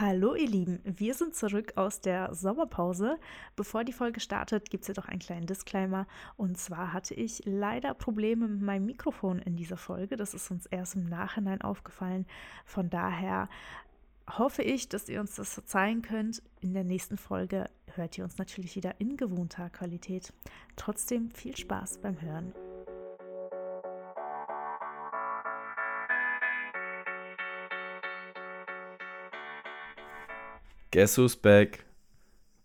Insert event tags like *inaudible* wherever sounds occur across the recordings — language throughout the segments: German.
Hallo ihr Lieben, wir sind zurück aus der Sommerpause. Bevor die Folge startet, gibt es jedoch einen kleinen Disclaimer. Und zwar hatte ich leider Probleme mit meinem Mikrofon in dieser Folge. Das ist uns erst im Nachhinein aufgefallen. Von daher hoffe ich, dass ihr uns das verzeihen könnt. In der nächsten Folge hört ihr uns natürlich wieder in gewohnter Qualität. Trotzdem viel Spaß beim Hören. Guess who's back?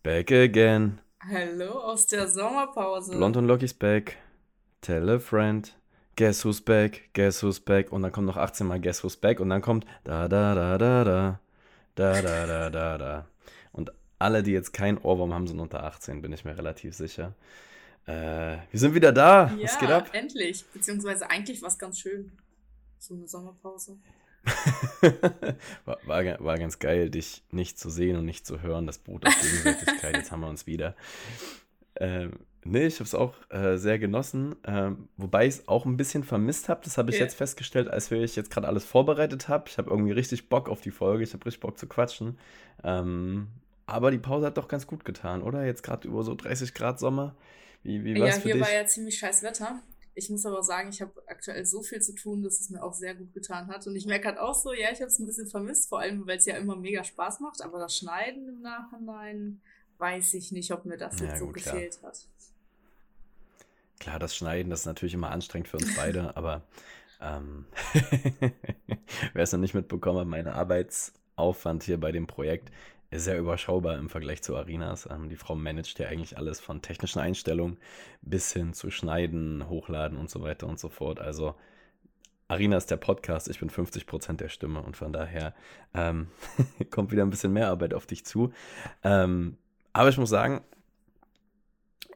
Back again. Hallo aus der Sommerpause. Blond und Locky's back. Tell a friend. Guess who's back? Guess who's back? Und dann kommt noch 18 Mal Guess who's back und dann kommt da da da da da da da da da da. Und alle, die jetzt keinen Ohrwurm haben, sind unter 18, bin ich mir relativ sicher. Äh, wir sind wieder da. Ja, Was geht ab? endlich. Beziehungsweise eigentlich war es ganz schön. So eine Sommerpause. *laughs* war, war, war ganz geil, dich nicht zu sehen und nicht zu hören. Das beruht auf Gegenseitigkeit. Jetzt haben wir uns wieder. Ähm, nee, ich habe es auch äh, sehr genossen. Ähm, wobei ich es auch ein bisschen vermisst habe. Das habe ich Ja. jetzt festgestellt, als wir ich jetzt gerade alles vorbereitet habe. Ich habe irgendwie richtig Bock auf die Folge. Ich habe richtig Bock zu quatschen. Ähm, aber die Pause hat doch ganz gut getan, oder? Jetzt gerade über so 30 Grad Sommer. Wie, wie war Ja, für hier dich? war ja ziemlich scheiß Wetter. Ich muss aber sagen, ich habe aktuell so viel zu tun, dass es mir auch sehr gut getan hat. Und ich merke halt auch so, ja, ich habe es ein bisschen vermisst, vor allem, weil es ja immer mega Spaß macht. Aber das Schneiden im Nachhinein weiß ich nicht, ob mir das Ja, jetzt so gut, klar. gefehlt hat. Klar, das Schneiden, das ist natürlich immer anstrengend für uns *laughs* beide, aber ähm, *laughs* wer es noch nicht mitbekommen hat, mein Arbeitsaufwand hier bei dem Projekt sehr überschaubar im Vergleich zu Arinas. Ähm, die Frau managt ja eigentlich alles von technischen Einstellungen bis hin zu Schneiden, Hochladen und so weiter und so fort. Also Arina ist der Podcast, ich bin 50% der Stimme und von daher ähm, *laughs* kommt wieder ein bisschen mehr Arbeit auf dich zu. Ähm, aber ich muss sagen,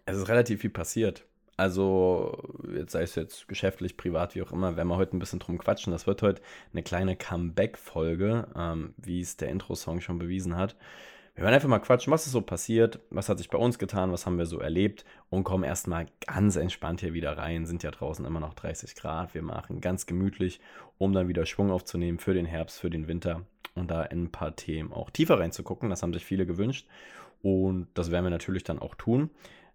es ist relativ viel passiert. Also, jetzt sei es jetzt geschäftlich, privat, wie auch immer, werden wir heute ein bisschen drum quatschen. Das wird heute eine kleine Comeback-Folge, ähm, wie es der Intro-Song schon bewiesen hat. Wir werden einfach mal quatschen, was ist so passiert, was hat sich bei uns getan, was haben wir so erlebt und kommen erstmal ganz entspannt hier wieder rein. Sind ja draußen immer noch 30 Grad. Wir machen ganz gemütlich, um dann wieder Schwung aufzunehmen für den Herbst, für den Winter und da in ein paar Themen auch tiefer reinzugucken. Das haben sich viele gewünscht und das werden wir natürlich dann auch tun.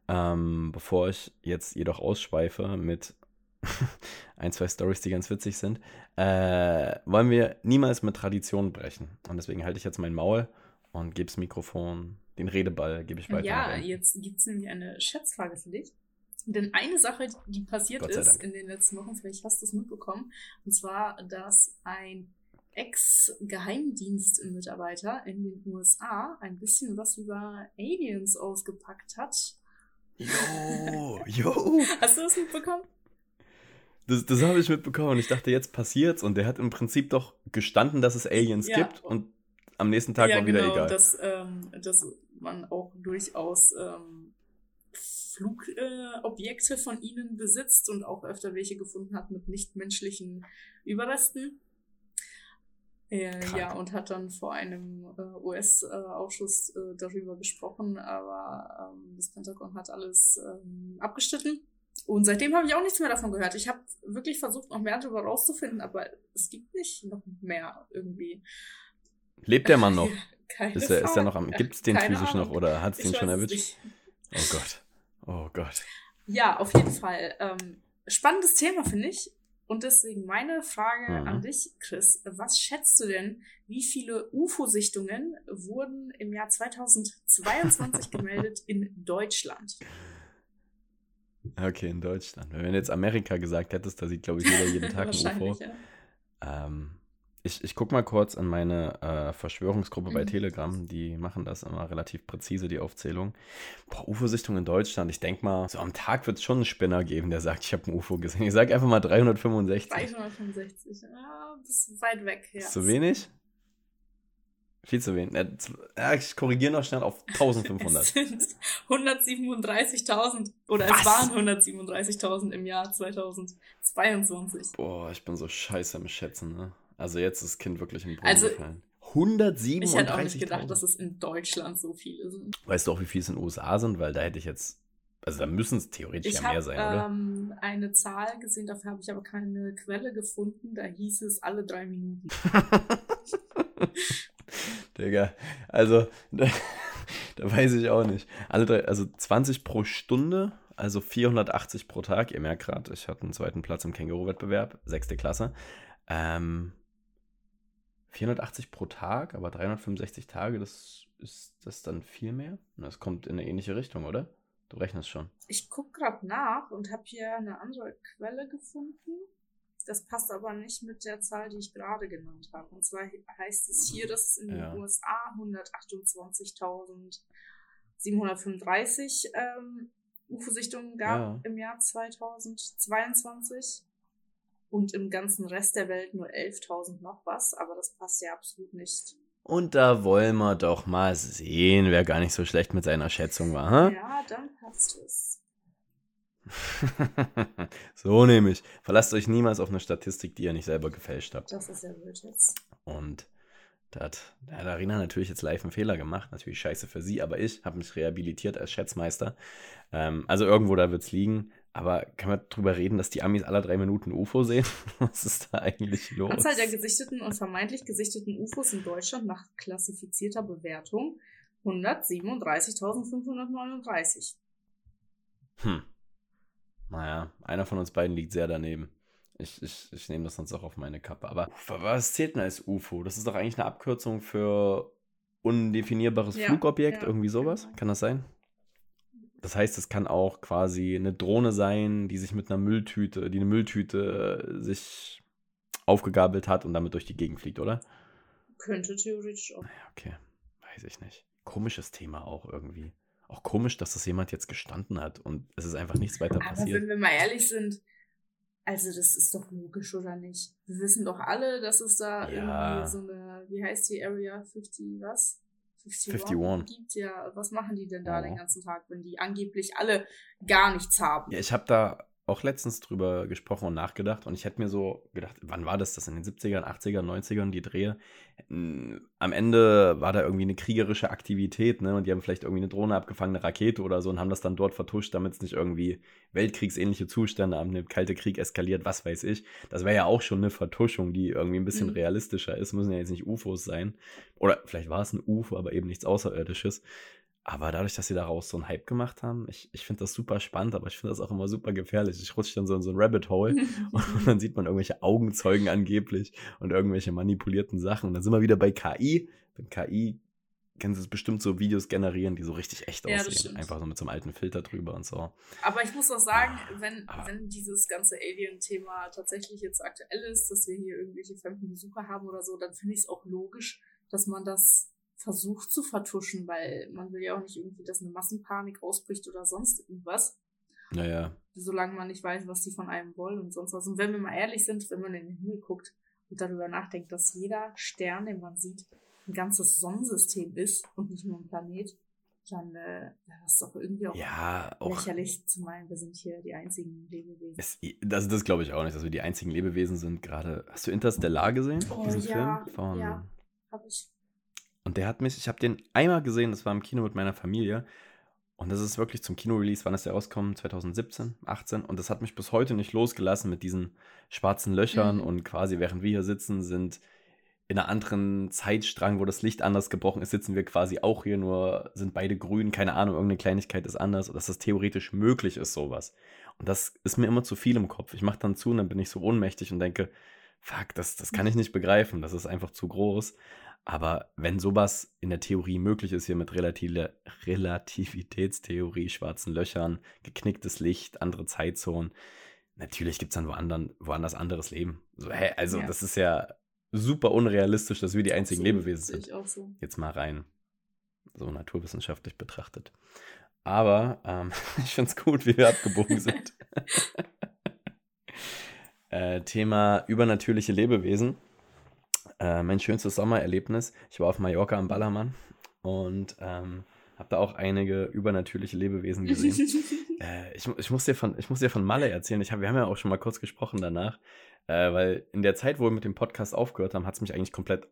Ähm, bevor ich jetzt jedoch ausschweife mit *laughs* ein, zwei Stories, die ganz witzig sind, äh, wollen wir niemals mit Traditionen brechen. Und deswegen halte ich jetzt mein Maul und gebe das Mikrofon, den Redeball gebe ich weiter. Ja, jetzt gibt es nämlich eine Schätzfrage für dich. Denn eine Sache, die passiert ist in den letzten Wochen, vielleicht hast du es mitbekommen, und zwar, dass ein Ex-Geheimdienstmitarbeiter in den USA ein bisschen was über Aliens ausgepackt hat. Jo, *laughs* jo. Hast du das mitbekommen? Das, das habe ich mitbekommen und ich dachte, jetzt passiert's. Und der hat im Prinzip doch gestanden, dass es Aliens Ja. gibt und am nächsten Tag war wieder genau, egal. Dass, ähm, dass man auch durchaus ähm, Flugobjekte äh, von ihnen besitzt und auch öfter welche gefunden hat mit nichtmenschlichen Überresten. Äh, Krank. ja, und hat dann vor einem äh, US-Ausschuss äh, darüber gesprochen, aber ähm, das Pentagon hat alles ähm, abgestritten. Und seitdem habe ich auch nichts mehr davon gehört. Ich habe wirklich versucht, noch mehr darüber rauszufinden, aber es gibt nicht noch mehr irgendwie. Lebt der Mann noch? *laughs* Keine Ist er, ist er noch am. Frage. Gibt es den Keine physisch noch Ahnung. oder hat es Ich den schon erwischt? nicht. Oh Gott. Oh Gott. Ja, auf jeden Fall. Ähm, spannendes Thema, finde ich. Und deswegen meine Frage Mhm. an dich, Chris. Was schätzt du denn, wie viele UFO-Sichtungen wurden im Jahr 2022 *laughs* gemeldet in Deutschland? Okay, in Deutschland. Wenn du jetzt Amerika gesagt hättest, da sieht, glaube ich, jeder jeden Tag ein UFO. *laughs* ja. Ähm, ich, ich guck mal kurz in meine äh, Verschwörungsgruppe bei Mhm. Telegram. Die machen das immer relativ präzise, die Aufzählung. Boah, UFO-Sichtung in Deutschland. Ich denke mal, so am Tag wird es schon einen Spinner geben, der sagt, ich habe ein UFO gesehen. Ich sage einfach mal 365. 365. Ja, das ist weit weg. Ja. Zu wenig? Viel zu wenig. Ja, ich korrigiere noch schnell auf 1500. *laughs* Es sind 137.000 oder Was? es waren 137.000 im Jahr 2022. Boah, ich bin so scheiße im Schätzen, ne? Also jetzt ist das Kind wirklich im Boden Also, gefallen. Ich hätte auch nicht gedacht, 137.000. dass es in Deutschland so viele sind. Weißt du auch, wie viel es in den USA sind? Weil da hätte ich jetzt. Also da müssen es theoretisch Ich ja mehr habe sein, oder? ähm, eine Zahl gesehen, dafür habe ich aber keine Quelle gefunden. Da hieß es alle drei Minuten. *laughs* Digga, also, *laughs* da, da, weiß ich auch nicht. Alle drei, also 20 pro Stunde, also 480 pro Tag. Ihr merkt gerade, ich hatte einen zweiten Platz im Känguru-Wettbewerb, sechste Klasse. Ähm, 480 pro Tag, aber 365 Tage, das ist das dann viel mehr? Das kommt in eine ähnliche Richtung, oder? Du rechnest schon. Ich gucke gerade nach und habe hier eine andere Quelle gefunden. Das passt aber nicht mit der Zahl, die ich gerade genannt habe. Und zwar heißt es hier, dass es in den ja. USA 128.735 ähm, UFO-Sichtungen gab ja. im Jahr 2022 und im ganzen Rest der Welt nur 11.000 noch was, aber das passt ja absolut nicht. Und da wollen wir doch mal sehen, wer gar nicht so schlecht mit seiner Schätzung war. Hm? Ja, dann passt es. *laughs* so nämlich. Verlasst euch niemals auf eine Statistik, die ihr nicht selber gefälscht habt. Das ist ja wild jetzt. Und da hat der Arena natürlich jetzt live einen Fehler gemacht. Natürlich scheiße für sie, aber ich habe mich rehabilitiert als Schätzmeister. Ähm, also irgendwo da wird es liegen. Aber kann man drüber reden, dass die Amis alle drei Minuten UFO sehen? *laughs* Was ist da eigentlich los? Anzahl der gesichteten und vermeintlich gesichteten UFOs in Deutschland nach klassifizierter Bewertung 137.539. Hm. Naja, einer von uns beiden liegt sehr daneben. Ich, ich, ich nehme das sonst auch auf meine Kappe. Aber was zählt denn als UFO? Das ist doch eigentlich eine Abkürzung für undefinierbares ja, Flugobjekt, ja, irgendwie sowas. Genau. Kann das sein? Das heißt, es kann auch quasi eine Drohne sein, die sich mit einer Mülltüte, die eine Mülltüte äh, sich aufgegabelt hat und damit durch die Gegend fliegt, oder? Könnte theoretisch auch. Okay, weiß ich nicht. Komisches Thema auch irgendwie. Auch komisch, dass das jemand jetzt gestanden hat und es ist einfach nichts weiter passiert. Aber wenn wir mal ehrlich sind, also das ist doch logisch, oder nicht? Wir wissen doch alle, dass es da ja. irgendwie so eine, wie heißt die Area 50 was? 51, 51. gibt. Ja, was machen die denn da oh. den ganzen Tag, wenn die angeblich alle gar nichts haben? Ja, ich habe da auch letztens drüber gesprochen und nachgedacht und ich hätte mir so gedacht, wann war das, das in den 70ern, 80ern, 90ern, die Drehe? Am Ende war da irgendwie eine kriegerische Aktivität, ne? Und die haben vielleicht irgendwie eine Drohne abgefangen, eine Rakete oder so und haben das dann dort vertuscht, damit es nicht irgendwie weltkriegsähnliche Zustände haben, der Kalte Krieg eskaliert, was weiß ich. Das wäre ja auch schon eine Vertuschung, die irgendwie ein bisschen mhm. realistischer ist. Müssen ja jetzt nicht UFOs sein. Oder vielleicht war es ein UFO, aber eben nichts Außerirdisches. Aber dadurch, dass sie daraus so einen Hype gemacht haben, ich, ich finde das super spannend, aber ich finde das auch immer super gefährlich. Ich rutsche dann so in so ein Rabbit Hole *laughs* und dann sieht man irgendwelche Augenzeugen angeblich und irgendwelche manipulierten Sachen. Und dann sind wir wieder bei KI. Mit KI können sie bestimmt so Videos generieren, die so richtig echt ja, aussehen. Einfach so mit so einem alten Filter drüber und so. Aber ich muss auch sagen, ah, wenn, wenn dieses ganze Alien-Thema tatsächlich jetzt aktuell ist, dass wir hier irgendwelche fremden Besucher haben oder so, dann finde ich es auch logisch, dass man das versucht zu vertuschen, weil man will ja auch nicht irgendwie, dass eine Massenpanik ausbricht oder sonst irgendwas. Naja. Solange man nicht weiß, was die von einem wollen und sonst was. Und wenn wir mal ehrlich sind, wenn man in den Himmel guckt und darüber nachdenkt, dass jeder Stern, den man sieht, ein ganzes Sonnensystem ist und nicht nur ein Planet, dann äh, das ist doch irgendwie auch, ja, auch lächerlich zu meinen, wir sind hier die einzigen Lebewesen. Es, das das glaube ich auch nicht, dass wir die einzigen Lebewesen sind. Gerade, hast du Interstellar gesehen? Oh, diesen ja, Film? Von, ja, habe ich. Und der hat mich, ich habe den einmal gesehen, das war im Kino mit meiner Familie. Und das ist wirklich zum Kino-Release, wann ist der rauskommt? 2017, 18. Und das hat mich bis heute nicht losgelassen mit diesen schwarzen Löchern. Mhm. Und quasi während wir hier sitzen, sind in einer anderen Zeitstrang, wo das Licht anders gebrochen ist, sitzen wir quasi auch hier, nur sind beide grün, keine Ahnung, irgendeine Kleinigkeit ist anders, dass das theoretisch möglich ist, sowas. Und das ist mir immer zu viel im Kopf. Ich mache dann zu und dann bin ich so ohnmächtig und denke, fuck, das, das kann ich nicht begreifen, das ist einfach zu groß. Aber wenn sowas in der Theorie möglich ist, hier mit Relative, Relativitätstheorie, schwarzen Löchern, geknicktes Licht, andere Zeitzonen, natürlich gibt es dann woanders, woanders anderes Leben. So, hä, also ja. das ist ja super unrealistisch, dass wir die einzigen so, Lebewesen sind. So. Jetzt mal rein, so naturwissenschaftlich betrachtet. Aber ähm, *laughs* ich finde es gut, wie wir abgebogen sind. *laughs* äh, Thema übernatürliche Lebewesen. Äh, mein schönstes Sommererlebnis. Ich war auf Mallorca am Ballermann und ähm, habe da auch einige übernatürliche Lebewesen gesehen. *laughs* äh, ich, ich, muss dir von, ich muss dir von Malle erzählen. Ich hab, wir haben ja auch schon mal kurz gesprochen danach, äh, weil in der Zeit, wo wir mit dem Podcast aufgehört haben, hat es mich eigentlich komplett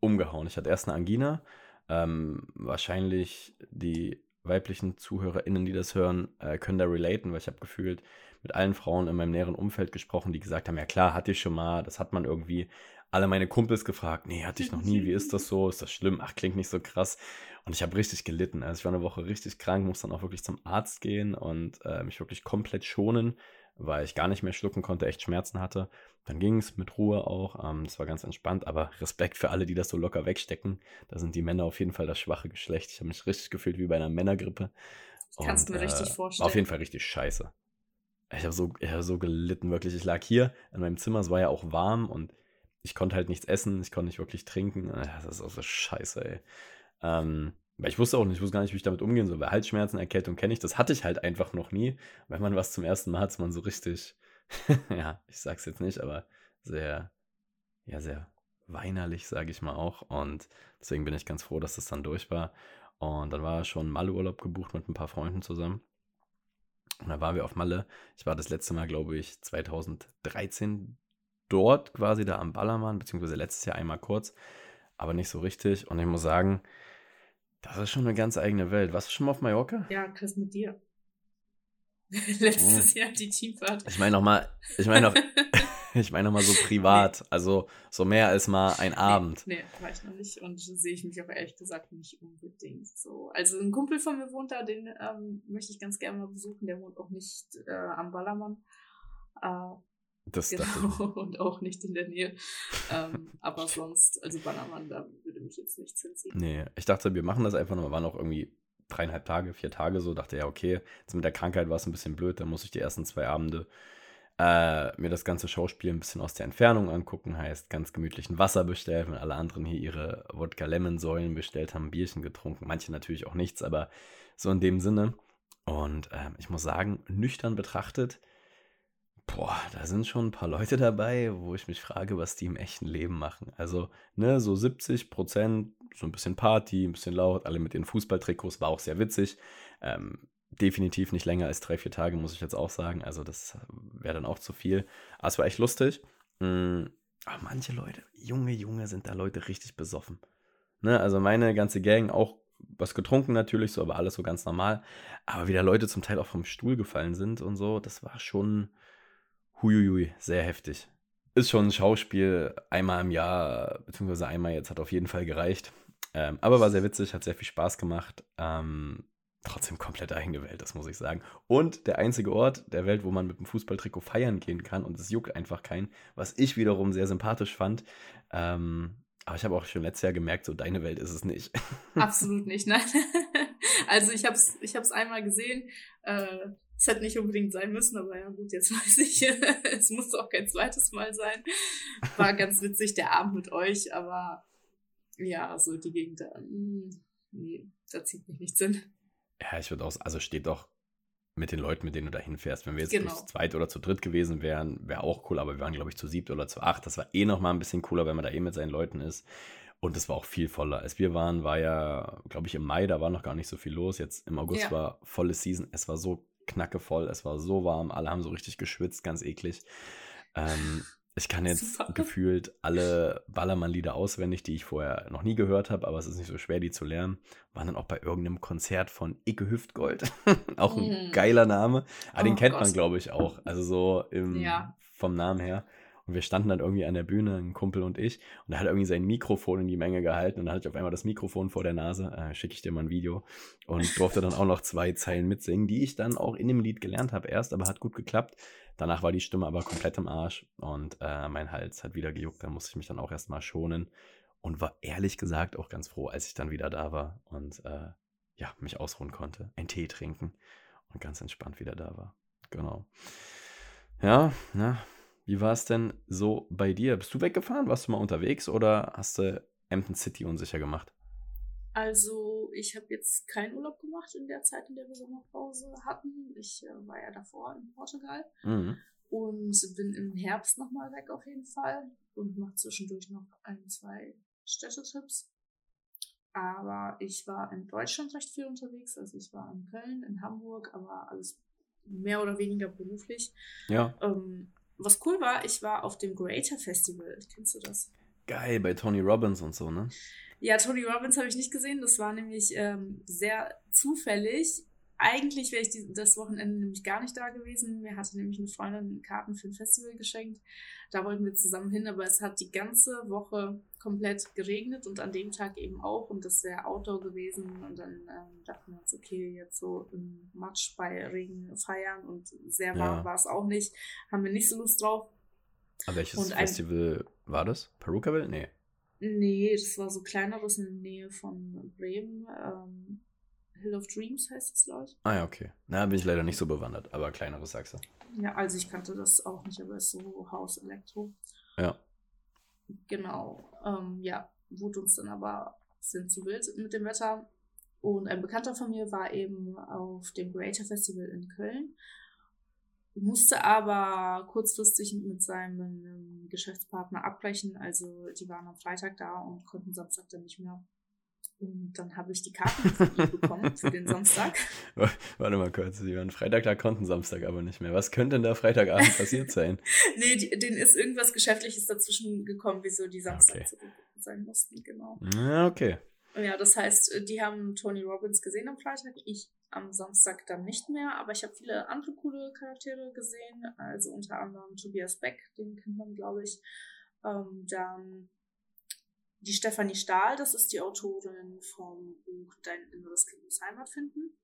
umgehauen. Ich hatte erst eine Angina. Ähm, wahrscheinlich die weiblichen ZuhörerInnen, die das hören, äh, können da relaten, weil ich habe gefühlt mit allen Frauen in meinem näheren Umfeld gesprochen, die gesagt haben, ja klar, hatte ich schon mal, das hat man irgendwie. Alle meine Kumpels gefragt, nee, hatte ich noch nie, wie ist das so? Ist das schlimm? Ach, klingt nicht so krass. Und ich habe richtig gelitten. Also ich war eine Woche richtig krank, musste dann auch wirklich zum Arzt gehen und äh, mich wirklich komplett schonen, weil ich gar nicht mehr schlucken konnte, echt Schmerzen hatte. Dann ging es mit Ruhe auch. Ähm, das war ganz entspannt, aber Respekt für alle, die das so locker wegstecken. Da sind die Männer auf jeden Fall das schwache Geschlecht. Ich habe mich richtig gefühlt wie bei einer Männergrippe. Kannst du mir richtig äh, vorstellen. War auf jeden Fall richtig scheiße. Ich habe so, hab so gelitten, wirklich. Ich lag hier in meinem Zimmer, es war ja auch warm und ich konnte halt nichts essen, ich konnte nicht wirklich trinken. Das ist auch so scheiße, ey. Ähm, weil ich wusste auch nicht, ich wusste gar nicht, wie ich damit umgehen soll. Weil Halsschmerzen, Erkältung kenne ich, das hatte ich halt einfach noch nie. Wenn man was zum ersten Mal hat, ist man so richtig, *laughs* ja, ich sag's jetzt nicht, aber sehr, ja, sehr weinerlich, sage ich mal auch. Und deswegen bin ich ganz froh, dass das dann durch war. Und dann war schon Malle-Urlaub gebucht mit ein paar Freunden zusammen. Und da waren wir auf Malle. Ich war das letzte Mal, glaube ich, 2013 dort quasi da am Ballermann, beziehungsweise letztes Jahr einmal kurz, aber nicht so richtig. Und ich muss sagen, das ist schon eine ganz eigene Welt. Warst du schon mal auf Mallorca? Ja, Chris mit dir. *laughs* Letztes oh. Jahr die Teamfahrt. Ich meine nochmal, ich meine noch, *laughs* ich meine nochmal so privat, nee. also so mehr als mal ein Abend. Nee, nee, war ich noch nicht und sehe ich mich auch ehrlich gesagt nicht unbedingt so. Also ein Kumpel von mir wohnt da, den ähm, möchte ich ganz gerne mal besuchen, der wohnt auch nicht äh, am Ballermann. Äh, das genau, *laughs* und auch nicht in der Nähe. ähm, aber sonst, also Bannermann, da würde mich jetzt nichts hinziehen. Nee, ich dachte, wir machen das einfach nur. Wir waren auch irgendwie dreieinhalb Tage, vier Tage so. Dachte ja, okay, jetzt mit der Krankheit war es ein bisschen blöd. Da muss ich die ersten zwei Abende äh, mir das ganze Schauspiel ein bisschen aus der Entfernung angucken. Heißt, ganz gemütlichen Wasser bestellt, wenn alle anderen hier ihre Wodka-Lemon-Säulen bestellt haben, Bierchen getrunken. Manche natürlich auch nichts, aber so in dem Sinne. Und äh, ich muss sagen, nüchtern betrachtet, Boah, da sind schon ein paar Leute dabei, wo ich mich frage, was die im echten Leben machen. Also, ne, so 70 Prozent, so ein bisschen Party, ein bisschen laut, alle mit ihren Fußballtrikots, war auch sehr witzig. Ähm, definitiv nicht länger als drei, vier Tage, muss ich jetzt auch sagen. Also, das wäre dann auch zu viel. Aber es war echt lustig. Mhm. Aber manche Leute, junge, junge, sind da Leute richtig besoffen. Ne, also meine ganze Gang auch was getrunken natürlich, so, aber alles so ganz normal. Aber wie da Leute zum Teil auch vom Stuhl gefallen sind und so, das war schon, Huiuiui, sehr heftig. Ist schon ein Schauspiel, einmal im Jahr, beziehungsweise einmal jetzt, hat auf jeden Fall gereicht. Ähm, aber war sehr witzig, hat sehr viel Spaß gemacht. Ähm, trotzdem komplett eigene Welt, das muss ich sagen. Und der einzige Ort der Welt, wo man mit dem Fußballtrikot feiern gehen kann und es juckt einfach keinen, was ich wiederum sehr sympathisch fand. Ähm, aber ich habe auch schon letztes Jahr gemerkt, so deine Welt ist es nicht. Absolut nicht, nein. *laughs* Also ich habe es ich hab's einmal gesehen. Äh, es hätte nicht unbedingt sein müssen, aber ja gut, jetzt *laughs* weiß ich, es muss auch kein zweites Mal sein. War ganz witzig, der Abend mit euch, aber ja, so die Gegend da, hm, nee, da zieht mich nichts hin. Ja, ich würde auch, also steht doch mit den Leuten, mit denen du da hinfährst. Wenn wir jetzt genau. zu zweit oder zu dritt gewesen wären, wäre auch cool, aber wir waren, glaube ich, zu siebt oder zu acht. Das war eh nochmal ein bisschen cooler, wenn man da eh mit seinen Leuten ist. Und es war auch viel voller. Als wir waren, war ja, glaube ich, im Mai, da war noch gar nicht so viel los. Jetzt im August ja. war volle Season. Es war so knackevoll, es war so warm, alle haben so richtig geschwitzt, ganz eklig. Ähm, ich kann jetzt *laughs* Super. gefühlt alle Ballermann-Lieder auswendig, die ich vorher noch nie gehört habe, aber es ist nicht so schwer, die zu lernen. Waren dann auch bei irgendeinem Konzert von Icke Hüftgold. *laughs* auch ein mm. geiler Name. Aber oh, den kennt Gott. man, glaube ich, auch. Also so im, ja. vom Namen her. Und wir standen dann irgendwie an der Bühne, ein Kumpel und ich, und er hat irgendwie sein Mikrofon in die Menge gehalten. Und dann hatte ich auf einmal das Mikrofon vor der Nase, äh, schicke ich dir mal ein Video. Und durfte dann auch noch zwei Zeilen mitsingen, die ich dann auch in dem Lied gelernt habe erst, aber hat gut geklappt. Danach war die Stimme aber komplett im Arsch. Und äh, mein Hals hat wieder gejuckt, da musste ich mich dann auch erstmal schonen. Und war ehrlich gesagt auch ganz froh, als ich dann wieder da war und äh, ja, mich ausruhen konnte, einen Tee trinken und ganz entspannt wieder da war. Genau. Ja, ne, wie war es denn so bei dir? Bist du weggefahren? Warst du mal unterwegs oder hast du Hampton City unsicher gemacht? Also, ich habe jetzt keinen Urlaub gemacht in der Zeit, in der wir Sommerpause hatten. Ich äh, war ja davor in Portugal mhm. und bin im Herbst nochmal weg auf jeden Fall und mache zwischendurch noch ein, zwei Städtetipps. Aber ich war in Deutschland recht viel unterwegs. Also ich war in Köln, in Hamburg, aber alles mehr oder weniger beruflich. Ja. Ähm, was cool war, ich war auf dem Greater Festival. Kennst du das? Geil, bei Tony Robbins und so, ne? Ja, Tony Robbins habe ich nicht gesehen. Das war nämlich ähm, sehr zufällig. Eigentlich wäre ich die, das Wochenende nämlich gar nicht da gewesen. Mir hatte nämlich eine Freundin Karten für ein Festival geschenkt. Da wollten wir zusammen hin, aber es hat die ganze Woche komplett geregnet und an dem Tag eben auch. Und das wäre Outdoor gewesen. Und dann ähm, dachten wir uns, okay, jetzt so im Matsch bei Regen feiern und sehr warm ja. war es auch nicht. Haben wir nicht so Lust drauf. Aber welches und Festival ein, war das? Perukaville? Nee. Nee, das war so kleineres in der Nähe von Bremen. Ähm, Hill of Dreams heißt es, glaube ich. Ah ja, okay. Na, bin ich leider nicht so bewandert, aber kleineres sagst du. Ja, also ich kannte das auch nicht, aber es ist so Haus Elektro. Ja. Genau. Ähm, ja, wurde uns dann aber sind zu wild mit dem Wetter. Und ein Bekannter von mir war eben auf dem Greater Festival in Köln, musste aber kurzfristig mit seinem Geschäftspartner abbrechen. Also die waren am Freitag da und konnten Samstag dann nicht mehr. Und dann habe ich die Karten von ihm bekommen für den Samstag. *laughs* Warte mal kurz, die waren Freitag da, konnten Samstag aber nicht mehr. Was könnte denn da Freitagabend passiert sein? *laughs* nee, die, denen ist irgendwas Geschäftliches dazwischen gekommen, wieso die Samstag okay. zurück sein mussten, genau. Ja, okay. Ja, das heißt, die haben Tony Robbins gesehen am Freitag, ich am Samstag dann nicht mehr, aber ich habe viele andere coole Charaktere gesehen, also unter anderem Tobias Beck, den kennt man, glaube ich. Ähm, dann die Stefanie Stahl, das ist die Autorin vom Buch Dein inneres Kind muss Heimat finden.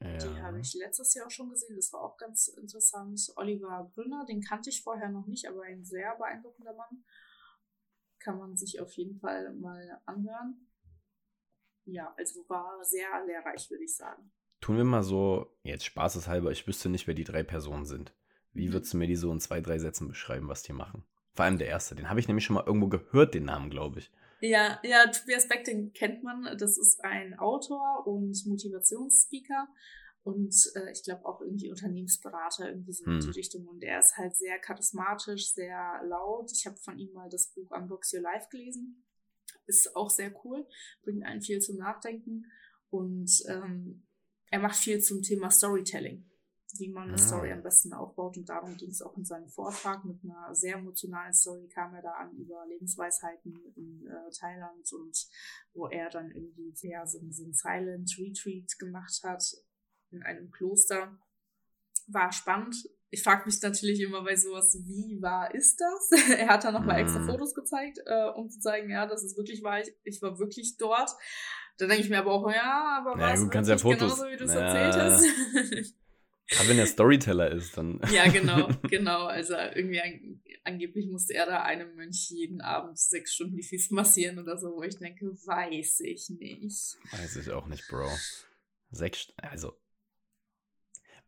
Ja. Die habe ich letztes Jahr auch schon gesehen, das war auch ganz interessant. Oliver Brünner, den kannte ich vorher noch nicht, aber ein sehr beeindruckender Mann. Kann man sich auf jeden Fall mal anhören. Ja, also war sehr lehrreich, würde ich sagen. Tun wir mal so, jetzt spaßeshalber, ich wüsste nicht, wer die drei Personen sind. Wie mhm. würdest du mir die so in zwei, drei Sätzen beschreiben, was die machen? Vor allem der erste, den habe ich nämlich schon mal irgendwo gehört, den Namen, glaube ich. Ja, ja, Tobias Beck, den kennt man. Das ist ein Autor und Motivationsspeaker und äh, ich glaube auch irgendwie Unternehmensberater, irgendwie so in die hm. Richtung. Und er ist halt sehr charismatisch, sehr laut. Ich habe von ihm mal das Buch Unbox Your Life gelesen. Ist auch sehr cool, bringt einen viel zum Nachdenken und ähm, er macht viel zum Thema Storytelling wie man eine Story ah. am besten aufbaut. Und darum ging es auch in seinem Vortrag. Mit einer sehr emotionalen Story kam er da an über Lebensweisheiten in äh, Thailand und wo er dann irgendwie ja, so, so ein Silent Retreat gemacht hat in einem Kloster. War spannend. Ich frage mich natürlich immer bei sowas, wie wahr ist das? *laughs* er hat da nochmal extra mhm. Fotos gezeigt, äh, um zu zeigen, ja, das ist wirklich wahr. Ich, ich war wirklich dort. Da denke ich mir aber auch, ja, aber naja, was, du kannst ja Fotos, genauso wie du es naja. erzählt hast. *laughs* Aber wenn er Storyteller ist, dann. *laughs* Ja, genau, *laughs* genau. Also irgendwie an, angeblich musste er da einem Mönch jeden Abend sechs Stunden die Füße massieren oder so, wo ich denke, weiß ich nicht. Weiß ich auch nicht, Bro. Sechs, also.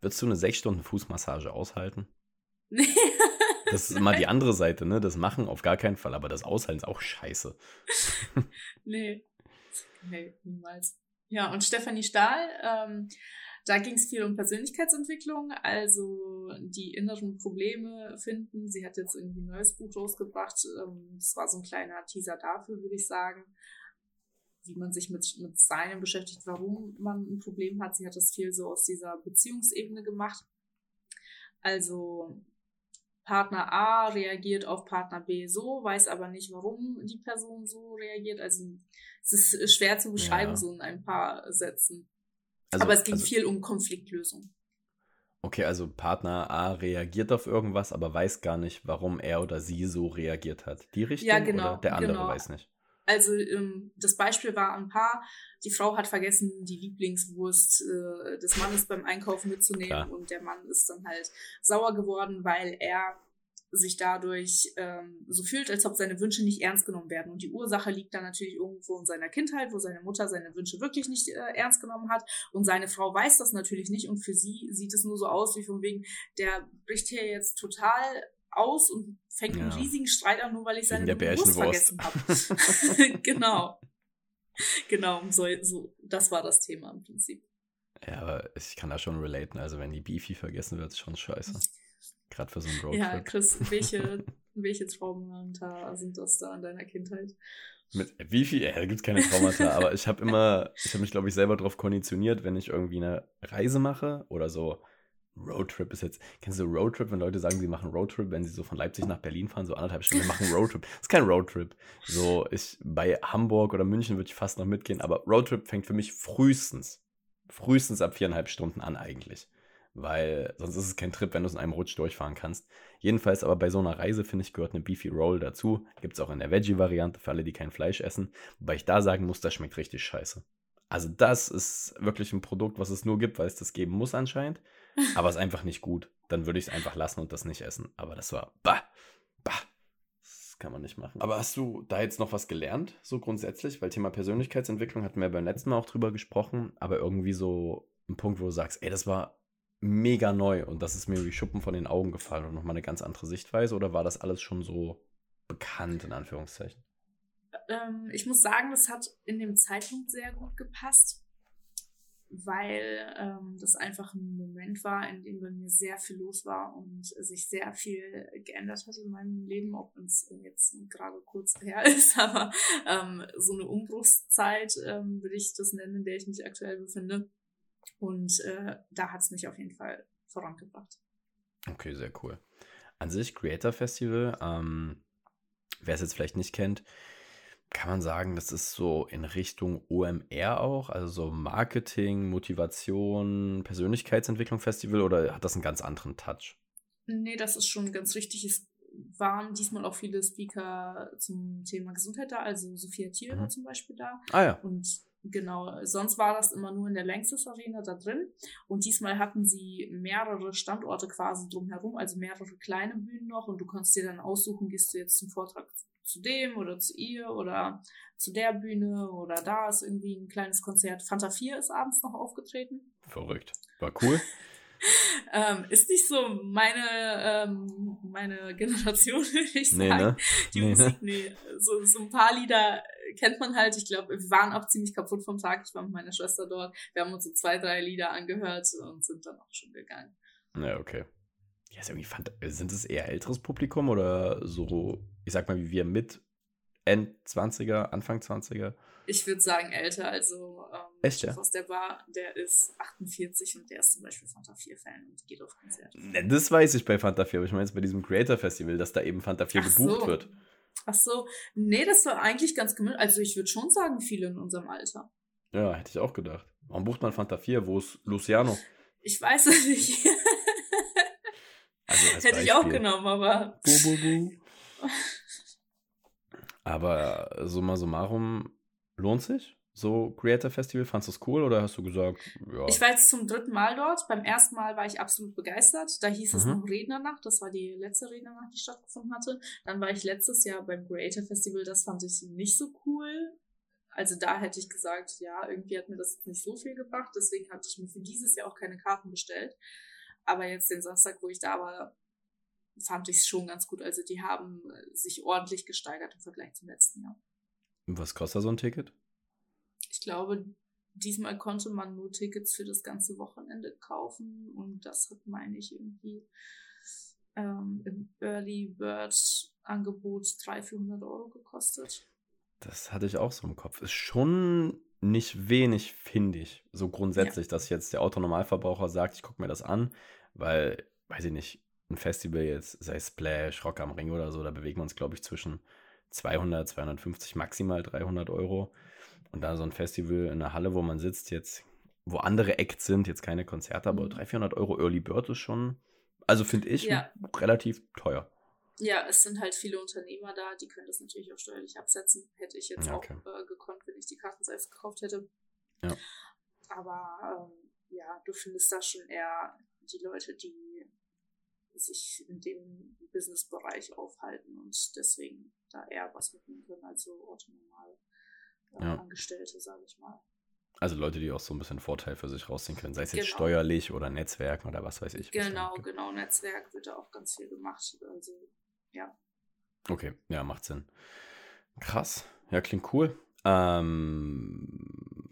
Würdest du eine sechs Stunden Fußmassage aushalten? Nee. *laughs* Das ist immer die andere Seite, ne? Das Machen auf gar keinen Fall, aber das Aushalten ist auch scheiße. nee. Nee, niemals. Ja, und Stefanie Stahl, ähm, da ging es viel um Persönlichkeitsentwicklung, also die inneren Probleme finden. Sie hat jetzt irgendwie ein neues Buch rausgebracht. Ähm, das war so ein kleiner Teaser dafür, würde ich sagen, wie man sich mit, mit seinem beschäftigt, warum man ein Problem hat. Sie hat das viel so aus dieser Beziehungsebene gemacht. Also Partner A reagiert auf Partner B so, weiß aber nicht, warum die Person so reagiert. Also es ist schwer zu beschreiben, ja. so in ein paar Sätzen. Also, aber es ging also, viel um Konfliktlösung. Okay, also Partner A reagiert auf irgendwas, aber weiß gar nicht, warum er oder sie so reagiert hat. Die Richtung ja, genau, oder der andere genau. weiß nicht. Also ähm, das Beispiel war ein Paar, die Frau hat vergessen, die Lieblingswurst äh, des Mannes beim Einkaufen mitzunehmen Klar. und der Mann ist dann halt sauer geworden, weil er sich dadurch ähm, so fühlt, als ob seine Wünsche nicht ernst genommen werden. Und die Ursache liegt dann natürlich irgendwo in seiner Kindheit, wo seine Mutter seine Wünsche wirklich nicht äh, ernst genommen hat. Und seine Frau weiß das natürlich nicht. Und für sie sieht es nur so aus, wie von wegen, der bricht hier jetzt total aus und fängt ja. einen riesigen Streit an, nur weil ich seine Wurst vergessen habe. *laughs* *laughs* genau. Genau, so, so, das war das Thema im Prinzip. Ja, aber ich kann da schon relaten. Also wenn die Beefy vergessen wird, ist schon scheiße. *laughs* Gerade für so einen Roadtrip. Ja, Chris, welche, *laughs* welche Traumata sind das da in deiner Kindheit? Mit wie viel? Ja, da gibt es keine Traumata, aber ich habe immer, ich habe mich, glaube ich, selber darauf konditioniert, wenn ich irgendwie eine Reise mache oder so. Roadtrip ist jetzt, kennst du Roadtrip, wenn Leute sagen, sie machen Roadtrip, wenn sie so von Leipzig nach Berlin fahren, so anderthalb Stunden, machen Roadtrip. Das ist kein Roadtrip. So, ich, bei Hamburg oder München würde ich fast noch mitgehen, aber Roadtrip fängt für mich frühestens frühestens ab viereinhalb Stunden an eigentlich. Weil sonst ist es kein Trip, wenn du es in einem Rutsch durchfahren kannst. Jedenfalls aber bei so einer Reise, finde ich, gehört eine Beefy Roll dazu. Gibt es auch in der Veggie-Variante für alle, die kein Fleisch essen. Wobei ich da sagen muss, das schmeckt richtig scheiße. Also das ist wirklich ein Produkt, was es nur gibt, weil es das geben muss anscheinend. Aber es ist einfach nicht gut. Dann würde ich es einfach lassen und das nicht essen. Aber das war, bah, bah. Das kann man nicht machen. Aber hast du da jetzt noch was gelernt, so grundsätzlich? Weil Thema Persönlichkeitsentwicklung hatten wir beim letzten Mal auch drüber gesprochen. Aber irgendwie so ein Punkt, wo du sagst, ey, das war mega neu und das ist mir wie Schuppen von den Augen gefallen und nochmal eine ganz andere Sichtweise oder war das alles schon so bekannt in Anführungszeichen? Ähm, ich muss sagen, das hat in dem Zeitpunkt sehr gut gepasst, weil ähm, das einfach ein Moment war, in dem bei mir sehr viel los war und sich sehr viel geändert hat in meinem Leben, ob es jetzt gerade kurz her *laughs* ist, aber ähm, so eine Umbruchszeit ähm, würde ich das nennen, in der ich mich aktuell befinde. Und äh, da hat es mich auf jeden Fall vorangebracht. Okay, sehr cool. An sich, Creator Festival, ähm, wer es jetzt vielleicht nicht kennt, kann man sagen, das ist so in Richtung OMR auch, also so Marketing, Motivation, Persönlichkeitsentwicklung Festival oder hat das einen ganz anderen Touch? Nee, das ist schon ganz richtig. Es waren diesmal auch viele Speaker zum Thema Gesundheit da, also Sophia Thiel mhm. zum Beispiel da. Ah ja. Und Genau, sonst war das immer nur in der Längstes Arena da drin. Und diesmal hatten sie mehrere Standorte quasi drumherum, also mehrere kleine Bühnen noch. Und du kannst dir dann aussuchen, gehst du jetzt zum Vortrag zu dem oder zu ihr oder zu der Bühne oder da ist irgendwie ein kleines Konzert. Fanta 4 ist abends noch aufgetreten. Verrückt. War cool. *laughs* *laughs* ähm, ist nicht so meine, ähm, meine Generation, *laughs* würde ich sagen. Nee, ne? Die nee, Musik, ne? nee. So, so ein paar Lieder kennt man halt. Ich glaube, wir waren auch ziemlich kaputt vom Tag. Ich war mit meiner Schwester dort. Wir haben uns so zwei, drei Lieder angehört und sind dann auch schon gegangen. Ja, okay. Ja, ist irgendwie fand, sind es eher älteres Publikum oder so, ich sag mal, wie wir mit End 20er, Anfang 20er? Ich würde sagen älter, also ähm, Echt, ja? aus der Bar, der ist 48 und der ist zum Beispiel Fanta 4-Fan und geht auf Konzerte. Ne, das weiß ich bei Fanta 4, aber ich meine jetzt bei diesem Creator Festival, dass da eben Fanta 4 Ach gebucht so. wird. Ach so, nee, das war eigentlich ganz gemischt. Also ich würde schon sagen, viele in unserem Alter. Ja, hätte ich auch gedacht. Warum bucht man Fanta 4? Wo ist Luciano? Ich weiß es nicht. also hätte Beispiel. ich auch genommen, aber. Bu, bu, bu. Aber summa summarum, lohnt sich? So Creator Festival, fandest du es cool oder hast du gesagt, ja? Ich war jetzt zum dritten Mal dort. Beim ersten Mal war ich absolut begeistert. Da hieß es mhm. noch Rednernacht. Das war die letzte Rednernacht, die stattgefunden hatte. Dann war ich letztes Jahr beim Creator Festival. Das fand ich nicht so cool. Also da hätte ich gesagt, ja, irgendwie hat mir das nicht so viel gebracht. Deswegen hatte ich mir für dieses Jahr auch keine Karten bestellt. Aber jetzt den Samstag, wo ich da war, fand ich es schon ganz gut. Also die haben sich ordentlich gesteigert im Vergleich zum letzten Jahr. Was kostet so ein Ticket? Ich glaube, diesmal konnte man nur Tickets für das ganze Wochenende kaufen und das hat, meine ich, irgendwie ähm, im Early Bird Angebot 300, 400 Euro gekostet. Das hatte ich auch so im Kopf. Ist schon nicht wenig, finde ich. So grundsätzlich, ja. dass jetzt der Autonormalverbraucher sagt, ich gucke mir das an, weil, weiß ich nicht, ein Festival jetzt, sei Splash, Rock am Ring oder so, da bewegen wir uns, glaube ich, zwischen 200, 250, maximal 300 Euro. Und da so ein Festival in der Halle, wo man sitzt, jetzt, wo andere Acts sind, jetzt keine Konzerte, aber 300, mhm. 400 Euro Early Bird ist schon, also finde ich, ja. relativ teuer. Ja, es sind halt viele Unternehmer da, die können das natürlich auch steuerlich absetzen. Hätte ich jetzt okay. auch äh, gekonnt, wenn ich die Karten selbst gekauft hätte. Ja. Aber ähm, ja, du findest da schon eher die Leute, die sich in dem Businessbereich aufhalten und deswegen da eher was mitnehmen können als so autonormal ja. Angestellte, sage ich mal. Also Leute, die auch so ein bisschen Vorteil für sich rausziehen können, sei es jetzt genau. steuerlich oder Netzwerk oder was weiß ich. Genau, genau, Netzwerk wird da auch ganz viel gemacht. Also, ja. Okay, ja, macht Sinn. Krass. Ja, klingt cool. Ähm,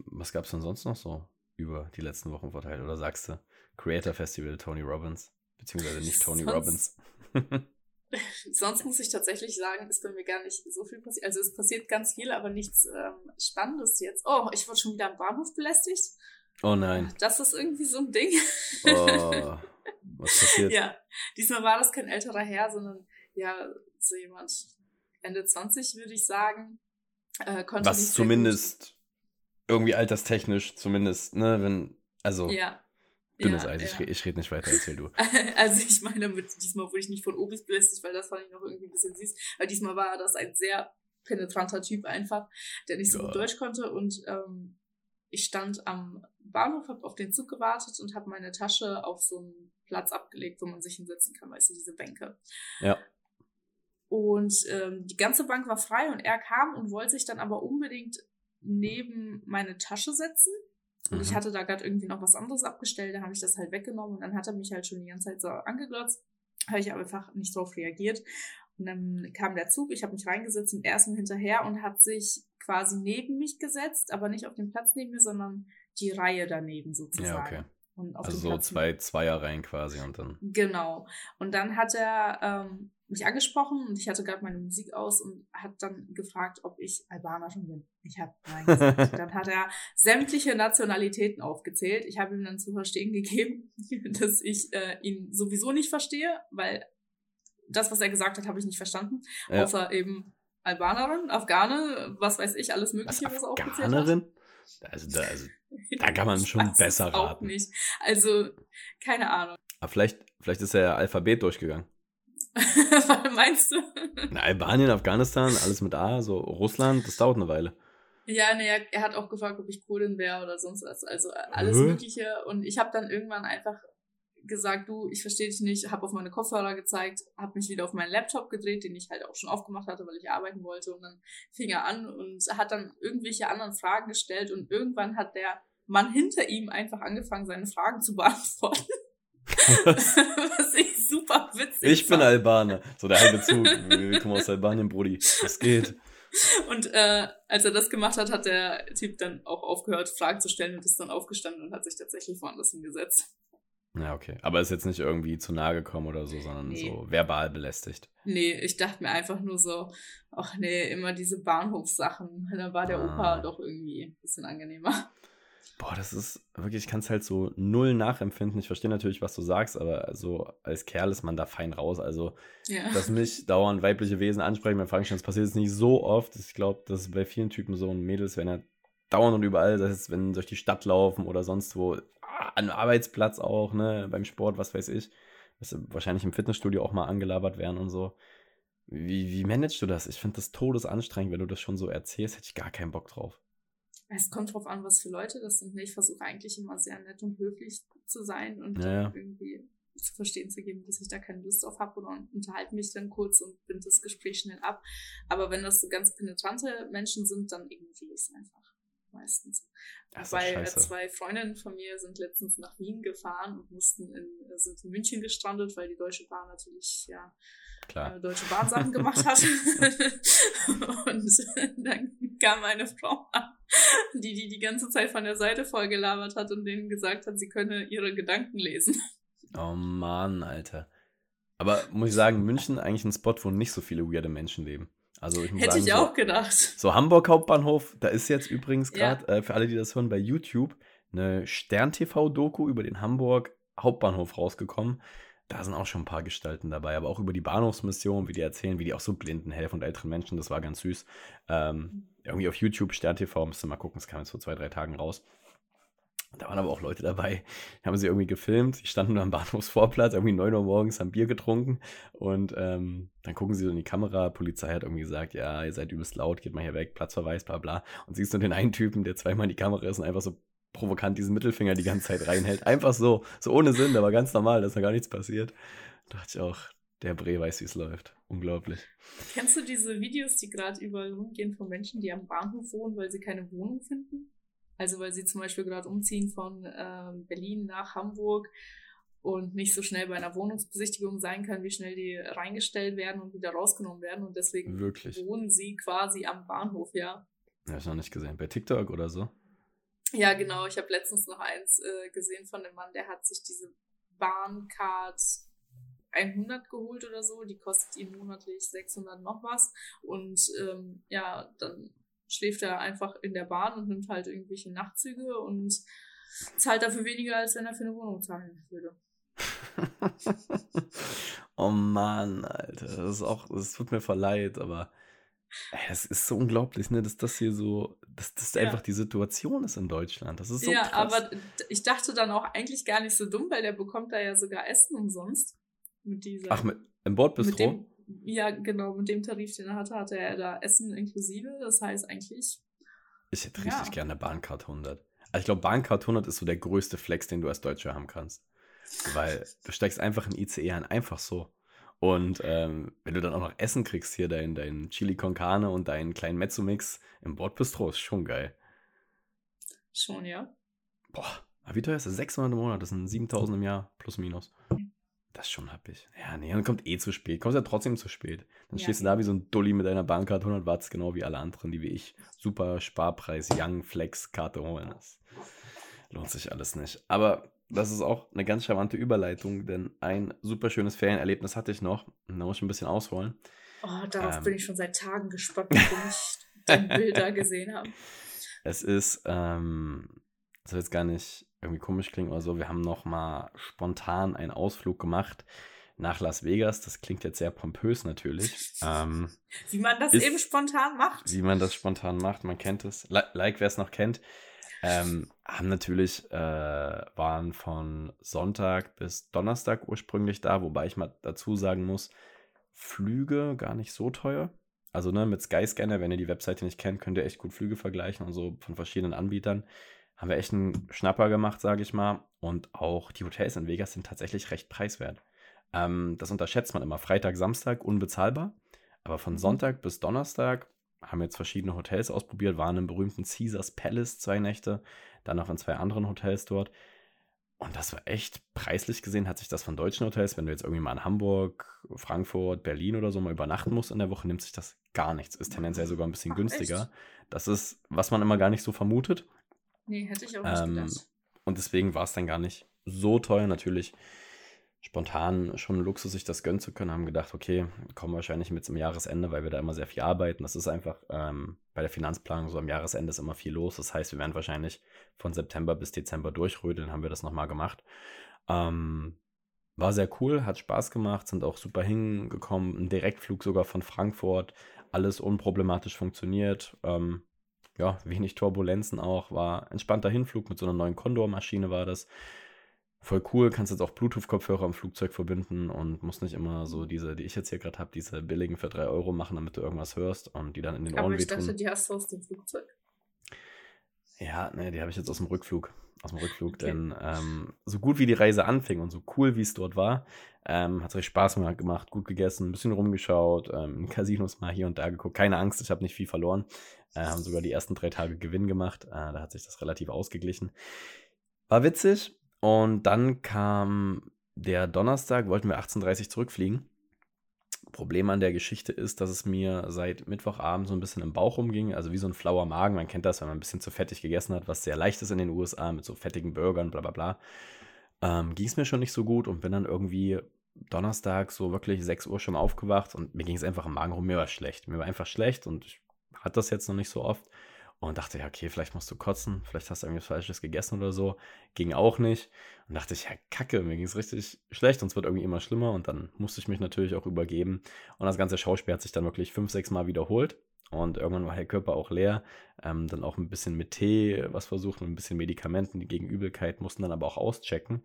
was gab es denn sonst noch so über die letzten Wochen verteilt? Oder sagst du Creator Festival Tony Robbins? Beziehungsweise nicht Tony *laughs* Robbins. *laughs* *laughs* Sonst muss ich tatsächlich sagen, ist bei mir gar nicht so viel passiert. Also es passiert ganz viel, aber nichts ähm, Spannendes jetzt. Oh, ich wurde schon wieder am Bahnhof belästigt. Oh nein. Das ist irgendwie so ein Ding. Oh, *laughs* was passiert? ja, diesmal war das kein älterer Herr, sondern ja, so jemand Ende 20, würde ich sagen. Äh, was zumindest irgendwie alterstechnisch, zumindest, ne, wenn Also, Ja. Dünnes Ja, Eis. Ich, ja. ich rede nicht weiter, erzähl du. *laughs* Also ich meine, mit, diesmal wurde ich nicht von Obis belästigt, weil das fand ich noch irgendwie ein bisschen süß. Aber diesmal war das ein sehr penetranter Typ einfach, der nicht so Ja. gut Deutsch konnte. Und ähm, ich stand am Bahnhof, habe auf den Zug gewartet und habe meine Tasche auf so einen Platz abgelegt, wo man sich hinsetzen kann, weißt du, diese Bänke. Ja. Und ähm, die ganze Bank war frei und er kam und wollte sich dann aber unbedingt neben meine Tasche setzen. Und ich Mhm. hatte da gerade irgendwie noch was anderes abgestellt, da habe ich das halt weggenommen und dann hat er mich halt schon die ganze Zeit so angeglotzt. Habe ich aber einfach nicht drauf reagiert. Und dann kam der Zug, ich habe mich reingesetzt und er ist mir hinterher und hat sich quasi neben mich gesetzt, aber nicht auf den Platz neben mir, sondern die Reihe daneben sozusagen. Ja, okay. Und auf Also so Platz zwei Zweierreihen quasi und dann. Genau. Und dann hat er ähm, mich angesprochen und ich hatte gerade meine Musik aus und hat dann gefragt, ob ich Albanerin bin. Ich habe nein gesagt. dann hat er sämtliche Nationalitäten aufgezählt. Ich habe ihm dann zu verstehen gegeben, *laughs* dass ich äh, ihn sowieso nicht verstehe, weil das, was er gesagt hat, habe ich nicht verstanden. Ja. Außer eben Albanerin, Afghane, was weiß ich, alles Was, Mögliche, was, er aufgezählt hat. Afghanerin? Also da, also Da kann man *laughs* schon besser auch raten. nicht. Also, keine Ahnung. Aber vielleicht, vielleicht ist er ja Alphabet durchgegangen. *laughs* Was meinst du? Na, Albanien, Afghanistan, alles mit A, so Russland, das dauert eine Weile. Ja, nee, er, hat auch gefragt, ob ich Kurdin wäre oder sonst was. Also äh, alles Hä? Mögliche. Und ich habe dann irgendwann einfach gesagt, du, ich verstehe dich nicht, habe auf meine Kopfhörer gezeigt, habe mich wieder auf meinen Laptop gedreht, den ich halt auch schon aufgemacht hatte, weil ich arbeiten wollte. Und dann fing er an und hat dann irgendwelche anderen Fragen gestellt. Und irgendwann hat der Mann hinter ihm einfach angefangen, seine Fragen zu *laughs* beantworten. Was ich super witzig Ich bin. Albaner. So der halbe Zug. Wir kommen aus Albanien, Brudi. Was geht? Und äh, als er das gemacht hat, hat der Typ dann auch aufgehört, Fragen zu stellen und ist dann aufgestanden und hat sich tatsächlich woanders hingesetzt. Ja, okay. Aber ist jetzt nicht irgendwie zu nahe gekommen oder so, sondern Nee. so verbal belästigt. Nee, ich dachte mir einfach nur so, ach nee, immer diese Bahnhofssachen. Da war der Ah. Opa doch irgendwie ein bisschen angenehmer. Boah, das ist wirklich, ich kann es halt so null nachempfinden. Ich verstehe natürlich, was du sagst, aber so als Kerl ist man da fein raus. Also, Ja. dass mich dauernd weibliche Wesen ansprechen beim Fragestellung, das passiert jetzt nicht so oft. Ich glaube, das ist bei vielen Typen so und Mädels, wenn er dauernd und überall, das heißt, wenn sie durch die Stadt laufen oder sonst wo, ah, am Arbeitsplatz auch, ne, beim Sport, was weiß ich, wahrscheinlich im Fitnessstudio auch mal angelabert werden und so. Wie, wie managst du das? Ich finde das todesanstrengend, wenn du das schon so erzählst, hätte ich gar keinen Bock drauf. Es kommt drauf an, was für Leute das sind. Ich versuche eigentlich immer sehr nett und höflich zu sein und Ja, ja. dann irgendwie zu verstehen zu geben, dass ich da keine Lust drauf habe oder unterhalte mich dann kurz und bind das Gespräch schnell ab. Aber wenn das so ganz penetrante Menschen sind, dann ignoriere ich es einfach meistens. Weil äh, zwei Freundinnen von mir sind letztens nach Wien gefahren und mussten in, äh, sind in München gestrandet, weil die Deutsche Bahn natürlich ja Klar. äh, Deutsche Bahn Sachen gemacht hat. *laughs* und dann kam eine Frau an, die die die ganze Zeit von der Seite voll gelabert hat und denen gesagt hat, sie könne ihre Gedanken lesen. Oh Mann, Alter. Aber muss ich sagen, München eigentlich ein Spot, wo nicht so viele weirde Menschen leben. Also ich muss Hätte sagen, ich so, auch gedacht. so Hamburg Hauptbahnhof, da ist jetzt übrigens Ja. gerade, äh, für alle, die das hören, bei YouTube eine Stern-TV-Doku über den Hamburg Hauptbahnhof rausgekommen. Da sind auch schon ein paar Gestalten dabei, aber auch über die Bahnhofsmission, wie die erzählen, wie die auch so Blinden helfen und älteren Menschen, das war ganz süß. Ähm, irgendwie auf YouTube, Stern TV, müsst ihr mal gucken, das kam jetzt vor zwei, drei Tagen raus. Da waren aber auch Leute dabei, die haben sie irgendwie gefilmt, die standen nur am Bahnhofsvorplatz, irgendwie 9 Uhr morgens, haben Bier getrunken und ähm, dann gucken sie so in die Kamera, Polizei hat irgendwie gesagt, ja, ihr seid übelst laut, geht mal hier weg, Platzverweis, bla bla. Und siehst du den einen Typen, der zweimal in die Kamera ist und einfach so provokant diesen Mittelfinger die ganze Zeit reinhält. Einfach so, so ohne Sinn, aber ganz normal, dass da gar nichts passiert. Da dachte ich auch, der Bre weiß, wie es läuft. Unglaublich. Kennst du diese Videos, die gerade überall rumgehen von Menschen, die am Bahnhof wohnen, weil sie keine Wohnung finden? Also weil sie zum Beispiel gerade umziehen von ähm, Berlin nach Hamburg und nicht so schnell bei einer Wohnungsbesichtigung sein können, wie schnell die reingestellt werden und wieder rausgenommen werden und deswegen Wirklich. wohnen sie quasi am Bahnhof, ja. Ja, hab ich noch nicht gesehen. Bei TikTok oder so? Ja, genau. Ich habe letztens noch eins äh, gesehen von dem Mann, der hat sich diese Bahncard 100 geholt oder so. Die kostet ihm monatlich 600 noch was. Und ähm, ja, dann schläft er einfach in der Bahn und nimmt halt irgendwelche Nachtzüge und zahlt dafür weniger, als wenn er für eine Wohnung zahlen würde. *laughs* oh Mann, Alter. Das ist auch, das tut mir voll leid, aber Es ist so unglaublich, ne, dass das hier so, dass das ja. einfach die Situation ist in Deutschland. Das ist so Ja, krass. aber ich dachte dann auch eigentlich gar nicht so dumm, weil der bekommt da ja sogar Essen umsonst. Mit dieser. Ach, mit, im Bordbistro? ja, genau, mit dem Tarif, den er hatte, hatte er da Essen inklusive. Das heißt eigentlich. Ich hätte richtig ja. gerne Bahncard 100. Also ich glaube, Bahncard 100 ist so der größte Flex, den du als Deutscher haben kannst. Weil du steigst einfach in ICE ein, einfach so. Und ähm, wenn du dann auch noch Essen kriegst, hier dein, dein Chili con Carne und deinen kleinen Mezzo-Mix im Bordbistro, ist schon geil. Schon, ja. Boah, wie teuer ist das? 600 im Monat, das sind 7000 im Jahr, plus minus. Das ist schon happig. Ja, nee, dann kommt eh zu spät. Kommst ja trotzdem zu spät. Dann ja. stehst du da wie so ein Dulli mit deiner Bahnkarte 100 Watts, genau wie alle anderen, die wie ich super Sparpreis Young Flex Karte holen. Das lohnt sich alles nicht. Aber das ist auch eine ganz charmante Überleitung, denn ein super schönes Ferienerlebnis hatte ich noch. Da muss ich ein bisschen ausholen. Oh, darauf ähm, bin ich schon seit Tagen gespannt, wenn ich *laughs* die Bilder gesehen habe. Es ist, ähm, das soll jetzt gar nicht irgendwie komisch klingen oder so. Wir haben noch mal spontan einen Ausflug gemacht nach Las Vegas. Das klingt jetzt sehr pompös natürlich. *laughs* Ähm, wie man das ist, eben spontan macht. Wie man das spontan macht, man kennt es. Like, wer es noch kennt. Ähm, haben natürlich, äh, waren von Sonntag bis Donnerstag ursprünglich da, wobei ich mal dazu sagen muss, Flüge gar nicht so teuer. Also ne, mit Skyscanner, wenn ihr die Webseite nicht kennt, könnt ihr echt gut Flüge vergleichen und so von verschiedenen Anbietern. Haben wir echt einen Schnapper gemacht, sage ich mal. Und auch die Hotels in Vegas sind tatsächlich recht preiswert. Ähm, das unterschätzt man immer. Freitag, Samstag unbezahlbar. Aber von mhm. Sonntag bis Donnerstag haben jetzt verschiedene Hotels ausprobiert, waren im berühmten Caesars Palace zwei Nächte, dann noch in zwei anderen Hotels dort. Und das war echt preislich gesehen, hat sich das von deutschen Hotels, wenn du jetzt irgendwie mal in Hamburg, Frankfurt, Berlin oder so mal übernachten musst in der Woche, nimmt sich das gar nichts. Ist tendenziell sogar ein bisschen Ach, günstiger. Echt? Das ist, was man immer gar nicht so vermutet. Nee, hätte ich auch nicht ähm, gedacht. Und deswegen war es dann gar nicht so teuer. Natürlich spontan schon Luxus, sich das gönnen zu können, haben gedacht, okay, kommen wahrscheinlich mit zum Jahresende, weil wir da immer sehr viel arbeiten. Das ist einfach ähm, bei der Finanzplanung so am Jahresende ist immer viel los. Das heißt, wir werden wahrscheinlich von September bis Dezember durchrödeln, haben wir das nochmal gemacht. Ähm, war sehr cool, hat Spaß gemacht, sind auch super hingekommen. Ein Direktflug sogar von Frankfurt, alles unproblematisch funktioniert. Ähm, ja, wenig Turbulenzen auch, war entspannter Hinflug mit so einer neuen Condor-Maschine war das voll cool, kannst jetzt auch Bluetooth-Kopfhörer am Flugzeug verbinden und musst nicht immer so diese, die ich jetzt hier gerade habe, diese billigen für 3 Euro machen, damit du irgendwas hörst und die dann in den Aber Ohren ich dachte, die hast du aus dem Flugzeug. Ja, ne, die habe ich jetzt aus dem Rückflug. Aus dem Rückflug, okay. denn ähm, so gut wie die Reise anfing und so cool wie es dort war, ähm, hat es euch Spaß gemacht, gut gegessen, ein bisschen rumgeschaut, ähm, in Casinos mal hier und da geguckt. Keine Angst, ich habe nicht viel verloren. Äh, haben sogar die ersten drei Tage Gewinn gemacht. Äh, da hat sich das relativ ausgeglichen. War witzig, und dann kam der Donnerstag, wollten wir 18.30 Uhr zurückfliegen. Problem an der Geschichte ist, dass es mir seit Mittwochabend so ein bisschen im Bauch rumging, also wie so ein flauer Magen. Man kennt das, wenn man ein bisschen zu fettig gegessen hat, was sehr leicht ist in den USA mit so fettigen Burgern, bla bla bla. Ähm, ging es mir schon nicht so gut und bin dann irgendwie Donnerstag so wirklich 6 Uhr schon aufgewacht und mir ging es einfach im Magen rum. Mir war schlecht. Mir war einfach schlecht und ich hatte das jetzt noch nicht so oft und dachte, ja, okay, vielleicht musst du kotzen, vielleicht hast du irgendwas Falsches gegessen oder so. Ging auch nicht. Und dachte ich, ja, kacke, mir ging es richtig schlecht und es wird irgendwie immer schlimmer. Und dann musste ich mich natürlich auch übergeben. Und das ganze Schauspiel hat sich dann wirklich fünf, sechs Mal wiederholt. Und irgendwann war der Körper auch leer. Ähm, dann auch ein bisschen mit Tee was versucht, mit ein bisschen Medikamenten gegen Übelkeit, mussten dann aber auch auschecken.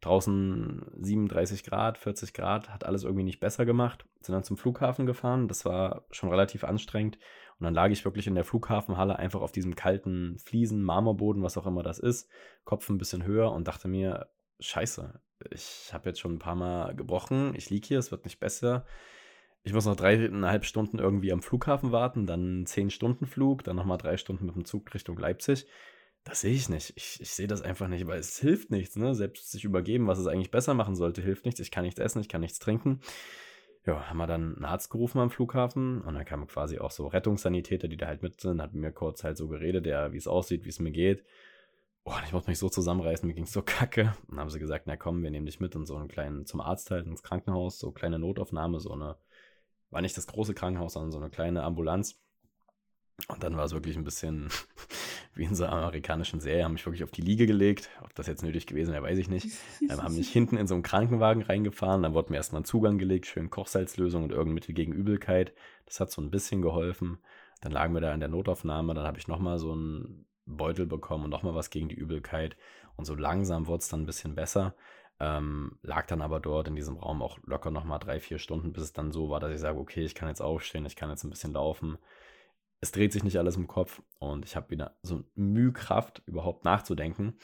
Draußen 37 Grad, 40 Grad, hat alles irgendwie nicht besser gemacht. Sind dann zum Flughafen gefahren. Das war schon relativ anstrengend. Und dann lag ich wirklich in der Flughafenhalle einfach auf diesem kalten Fliesen, Marmorboden, was auch immer das ist, Kopf ein bisschen höher und dachte mir, scheiße, ich habe jetzt schon ein paar Mal gebrochen, ich liege hier, es wird nicht besser. Ich muss noch dreieinhalb Stunden irgendwie am Flughafen warten, dann zehn Stunden Flug, dann nochmal drei Stunden mit dem Zug Richtung Leipzig. Das sehe ich nicht. Ich, ich sehe das einfach nicht, weil es hilft nichts. Ne? Selbst sich übergeben, was es eigentlich besser machen sollte, hilft nichts. Ich kann nichts essen, ich kann nichts trinken ja, haben wir dann einen Arzt gerufen am Flughafen und dann kamen quasi auch so Rettungssanitäter, die da halt mit sind, hat mir kurz halt so geredet, der, wie es aussieht, wie es mir geht. Boah, ich musste mich so zusammenreißen, mir ging es so *laughs* kacke. Und dann haben sie gesagt, na komm, wir nehmen dich mit in so einen kleinen, zum Arzt halt, ins Krankenhaus, so kleine Notaufnahme, so eine, war nicht das große Krankenhaus, sondern so eine kleine Ambulanz. Und dann war es wirklich ein bisschen *laughs* wie in so einer amerikanischen Serie, haben mich wirklich auf die Liege gelegt. Ob das jetzt nötig gewesen wäre, weiß ich nicht. Ähm, haben mich hinten in so einen Krankenwagen reingefahren. Dann wurde mir erstmal einen Zugang gelegt, schön Kochsalzlösung und irgendein Mittel gegen Übelkeit. Das hat so ein bisschen geholfen. Dann lagen wir da in der Notaufnahme. Dann habe ich nochmal so einen Beutel bekommen und nochmal was gegen die Übelkeit. Und so langsam wurde es dann ein bisschen besser. Ähm, lag dann aber dort in diesem Raum auch locker nochmal drei, vier Stunden, bis es dann so war, dass ich sage, okay, ich kann jetzt aufstehen, ich kann jetzt ein bisschen laufen es dreht sich nicht alles im Kopf und ich habe wieder so Mühkraft, überhaupt nachzudenken.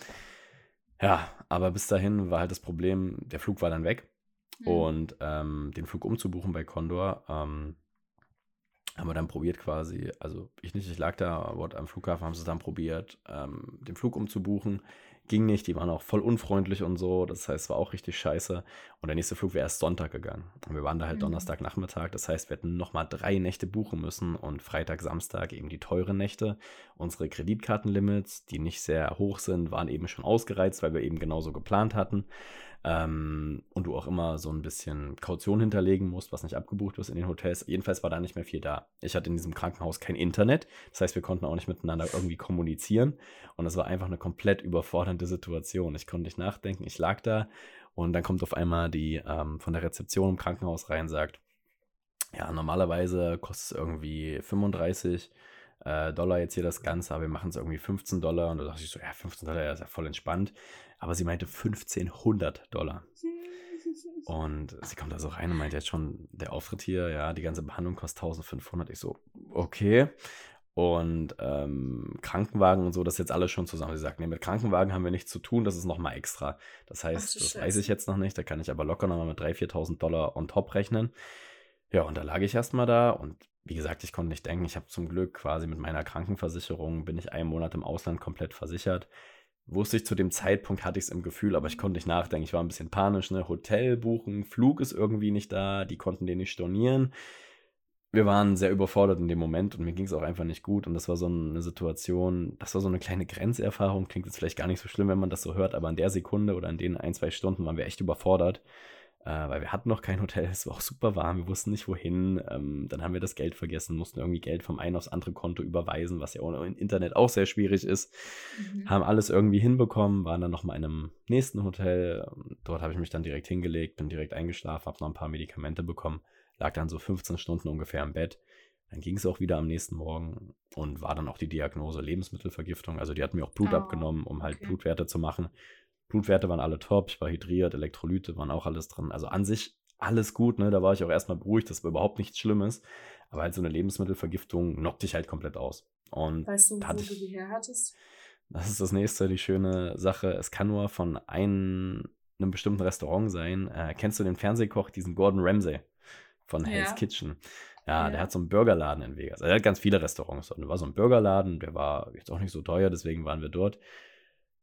Ja, aber bis dahin war halt das Problem, der Flug war dann weg. Mhm. Und ähm, den Flug umzubuchen bei Condor ähm, haben wir dann probiert quasi, also ich nicht, ich lag da, aber am Flughafen haben sie dann probiert, ähm, den Flug umzubuchen ging nicht, die waren auch voll unfreundlich und so, das heißt, es war auch richtig scheiße. Und der nächste Flug wäre erst Sonntag gegangen. Und wir waren da halt mhm. Donnerstagnachmittag, das heißt, wir hätten nochmal drei Nächte buchen müssen und Freitag, Samstag eben die teuren Nächte. Unsere Kreditkartenlimits, die nicht sehr hoch sind, waren eben schon ausgereizt, weil wir eben genauso geplant hatten. Ähm, und du auch immer so ein bisschen Kaution hinterlegen musst, was nicht abgebucht wird in den Hotels. Jedenfalls war da nicht mehr viel da. Ich hatte in diesem Krankenhaus kein Internet, das heißt, wir konnten auch nicht miteinander irgendwie kommunizieren. Und es war einfach eine komplett überfordernde Situation. Ich konnte nicht nachdenken, ich lag da und dann kommt auf einmal die ähm, von der Rezeption im Krankenhaus rein und sagt, ja, normalerweise kostet es irgendwie 35 äh, Dollar jetzt hier das Ganze, aber wir machen es irgendwie 15 Dollar. Und da dachte ich so, ja, 15 Dollar, das ist ja voll entspannt. Aber sie meinte 1500 Dollar. Und sie kommt da so rein und meint jetzt schon, der Auftritt hier, ja, die ganze Behandlung kostet 1500. Ich so, okay. Und ähm, Krankenwagen und so, das ist jetzt alles schon zusammen. Sie sagt, nee, mit Krankenwagen haben wir nichts zu tun, das ist nochmal extra. Das heißt, das weiß ich jetzt noch nicht, da kann ich aber locker nochmal mit 3.000, 4.000 Dollar on top rechnen. Ja, und da lag ich erstmal da und wie gesagt, ich konnte nicht denken, ich habe zum Glück quasi mit meiner Krankenversicherung, bin ich einen Monat im Ausland komplett versichert. Wusste ich zu dem Zeitpunkt, hatte ich es im Gefühl, aber ich konnte nicht nachdenken. Ich war ein bisschen panisch, ne? Hotel buchen, Flug ist irgendwie nicht da, die konnten den nicht stornieren. Wir waren sehr überfordert in dem Moment und mir ging es auch einfach nicht gut. Und das war so eine Situation, das war so eine kleine Grenzerfahrung. Klingt jetzt vielleicht gar nicht so schlimm, wenn man das so hört, aber in der Sekunde oder in den ein, zwei Stunden waren wir echt überfordert äh, weil wir hatten noch kein Hotel, es war auch super warm, wir wussten nicht wohin. Ähm, dann haben wir das Geld vergessen, mussten irgendwie Geld vom einen aufs andere Konto überweisen, was ja ohne Internet auch sehr schwierig ist. Mhm. Haben alles irgendwie hinbekommen, waren dann nochmal in einem nächsten Hotel. Dort habe ich mich dann direkt hingelegt, bin direkt eingeschlafen, habe noch ein paar Medikamente bekommen, lag dann so 15 Stunden ungefähr im Bett. Dann ging es auch wieder am nächsten Morgen und war dann auch die Diagnose Lebensmittelvergiftung. Also die hat mir auch Blut oh, abgenommen, um halt okay. Blutwerte zu machen. Blutwerte waren alle top, ich war hydriert, Elektrolyte waren auch alles drin. Also an sich alles gut, ne? Da war ich auch erstmal beruhigt, das war überhaupt nichts Schlimmes. Aber halt so eine Lebensmittelvergiftung knockt dich halt komplett aus. Und weißt du, wo du die her hattest? Das ist das nächste, die schöne Sache. Es kann nur von einem, einem bestimmten Restaurant sein. Äh, kennst du den Fernsehkoch, diesen Gordon Ramsay von Hell's ja. Kitchen? Ja, ja, der hat so einen Burgerladen in Vegas. Also er hat ganz viele Restaurants. Und da war so ein Burgerladen, der war jetzt auch nicht so teuer, deswegen waren wir dort.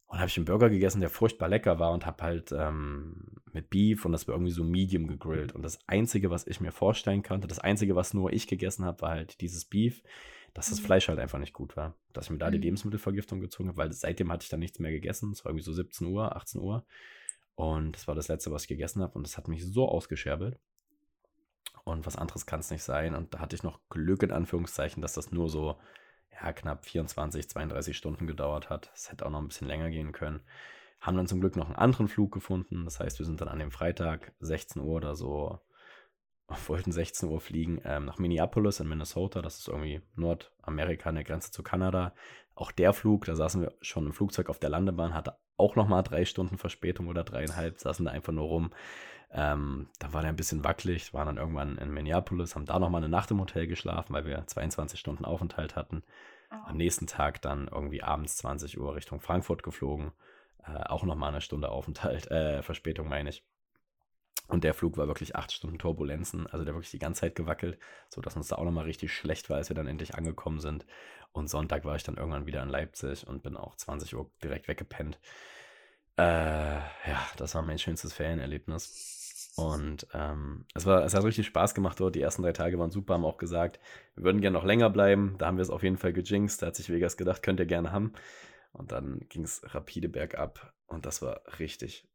Und habe ich einen Burger gegessen, der furchtbar lecker war und habe halt ähm, mit Beef und das war irgendwie so Medium gegrillt. Und das Einzige, was ich mir vorstellen konnte, das Einzige, was nur ich gegessen habe, war halt dieses Beef, dass das mhm. Fleisch halt einfach nicht gut war. Dass ich mir da die mhm. Lebensmittelvergiftung gezogen habe, weil seitdem hatte ich dann nichts mehr gegessen. Es war irgendwie so 17 Uhr, 18 Uhr. Und das war das Letzte, was ich gegessen habe. Und das hat mich so ausgescherbelt. Und was anderes kann es nicht sein. Und da hatte ich noch Glück in Anführungszeichen, dass das nur so ja, knapp 24, 32 Stunden gedauert hat. Es hätte auch noch ein bisschen länger gehen können. Haben dann zum Glück noch einen anderen Flug gefunden. Das heißt, wir sind dann an dem Freitag 16 Uhr oder so, *laughs* wollten 16 Uhr fliegen, ähm, nach Minneapolis in Minnesota. Das ist irgendwie Nordamerika an der Grenze zu Kanada. Auch der Flug, da saßen wir schon im Flugzeug auf der Landebahn, hatte auch noch mal drei Stunden Verspätung oder dreieinhalb, saßen da einfach nur rum. Ähm, da war der ein bisschen wackelig, waren dann irgendwann in Minneapolis, haben da noch mal eine Nacht im Hotel geschlafen, weil wir 22 Stunden Aufenthalt hatten. Oh. Am nächsten Tag dann irgendwie abends 20 Uhr Richtung Frankfurt geflogen. Äh, auch noch mal eine Stunde Aufenthalt, äh, Verspätung meine ich. Und der Flug war wirklich acht Stunden Turbulenzen, also der wirklich die ganze Zeit gewackelt, sodass uns da auch nochmal richtig schlecht war, als wir dann endlich angekommen sind. Und Sonntag war ich dann irgendwann wieder in Leipzig und bin auch 20 Uhr direkt weggepennt. Äh, ja, das war mein schönstes Ferienerlebnis. Und ähm, es, war, es hat richtig Spaß gemacht dort. Die ersten drei Tage waren super, haben auch gesagt, wir würden gerne noch länger bleiben. Da haben wir es auf jeden Fall gejinxt. Da hat sich Vegas gedacht, könnt ihr gerne haben. Und dann ging es rapide bergab. Und das war richtig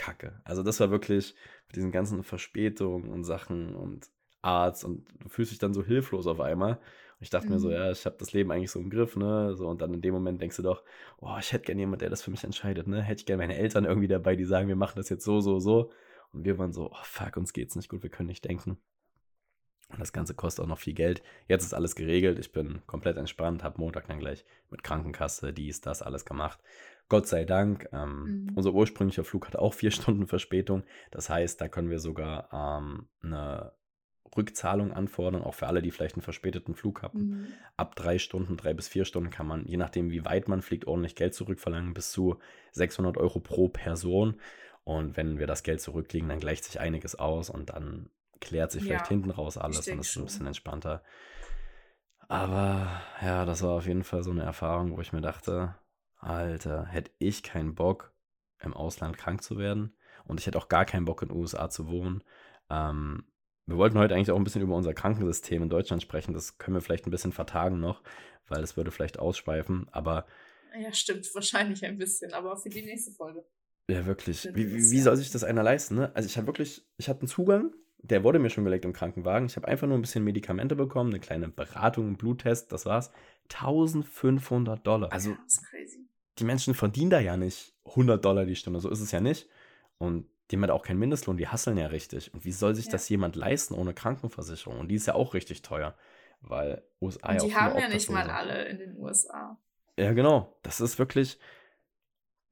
kacke. Also das war wirklich mit diesen ganzen Verspätungen und Sachen und Arzt. Und du fühlst dich dann so hilflos auf einmal. Ich dachte mhm. mir so, mhm. ja, ich habe das Leben eigentlich so im Griff, ne? So, und dann in dem Moment denkst du doch, oh, ich hätte gerne jemanden, der das für mich entscheidet, ne? Hätte ich gerne meine Eltern irgendwie dabei, die sagen, wir machen das jetzt so, so, so. Und wir waren so, oh fuck, uns geht's nicht gut, wir können nicht denken. Und das Ganze kostet auch noch viel Geld. Jetzt ist alles geregelt. Ich bin komplett entspannt, habe Montag dann gleich mit Krankenkasse, dies, das, alles gemacht. Gott sei Dank. Ähm, mhm. Unser ursprünglicher Flug hat auch vier *laughs* Stunden Verspätung. Das heißt, da können wir sogar ähm, eine Rückzahlung anfordern, auch für alle, die vielleicht einen verspäteten Flug haben. Mhm. Ab drei Stunden, drei bis vier Stunden kann man, je nachdem wie weit man fliegt, ordentlich Geld zurückverlangen, bis zu 600 Euro pro Person. Und wenn wir das Geld zurücklegen, dann gleicht sich einiges aus und dann klärt sich vielleicht ja, hinten raus alles und ist ein bisschen entspannter. Aber ja, das war auf jeden Fall so eine Erfahrung, wo ich mir dachte, Alter, hätte ich keinen Bock, im Ausland krank zu werden. Und ich hätte auch gar keinen Bock, in den USA zu wohnen. Ähm, wir wollten heute eigentlich auch ein bisschen über unser Krankensystem in Deutschland sprechen. Das können wir vielleicht ein bisschen vertagen noch, weil das würde vielleicht ausschweifen. Aber. Ja, stimmt, wahrscheinlich ein bisschen, aber für die nächste Folge. Ja, wirklich. Wie, wie, wie soll sich das einer leisten? Ne? Also ich habe wirklich, ich hatte einen Zugang der wurde mir schon gelegt im Krankenwagen. Ich habe einfach nur ein bisschen Medikamente bekommen, eine kleine Beratung, einen Bluttest, das war's. 1500 Dollar. Also, die Menschen verdienen da ja nicht 100 Dollar die Stunde, so ist es ja nicht. Und die haben halt auch keinen Mindestlohn, die hasseln ja richtig. Und wie soll sich ja. das jemand leisten ohne Krankenversicherung? Und die ist ja auch richtig teuer, weil USA Und die ja haben ja nicht mal alle in den USA. Ja, genau. Das ist wirklich,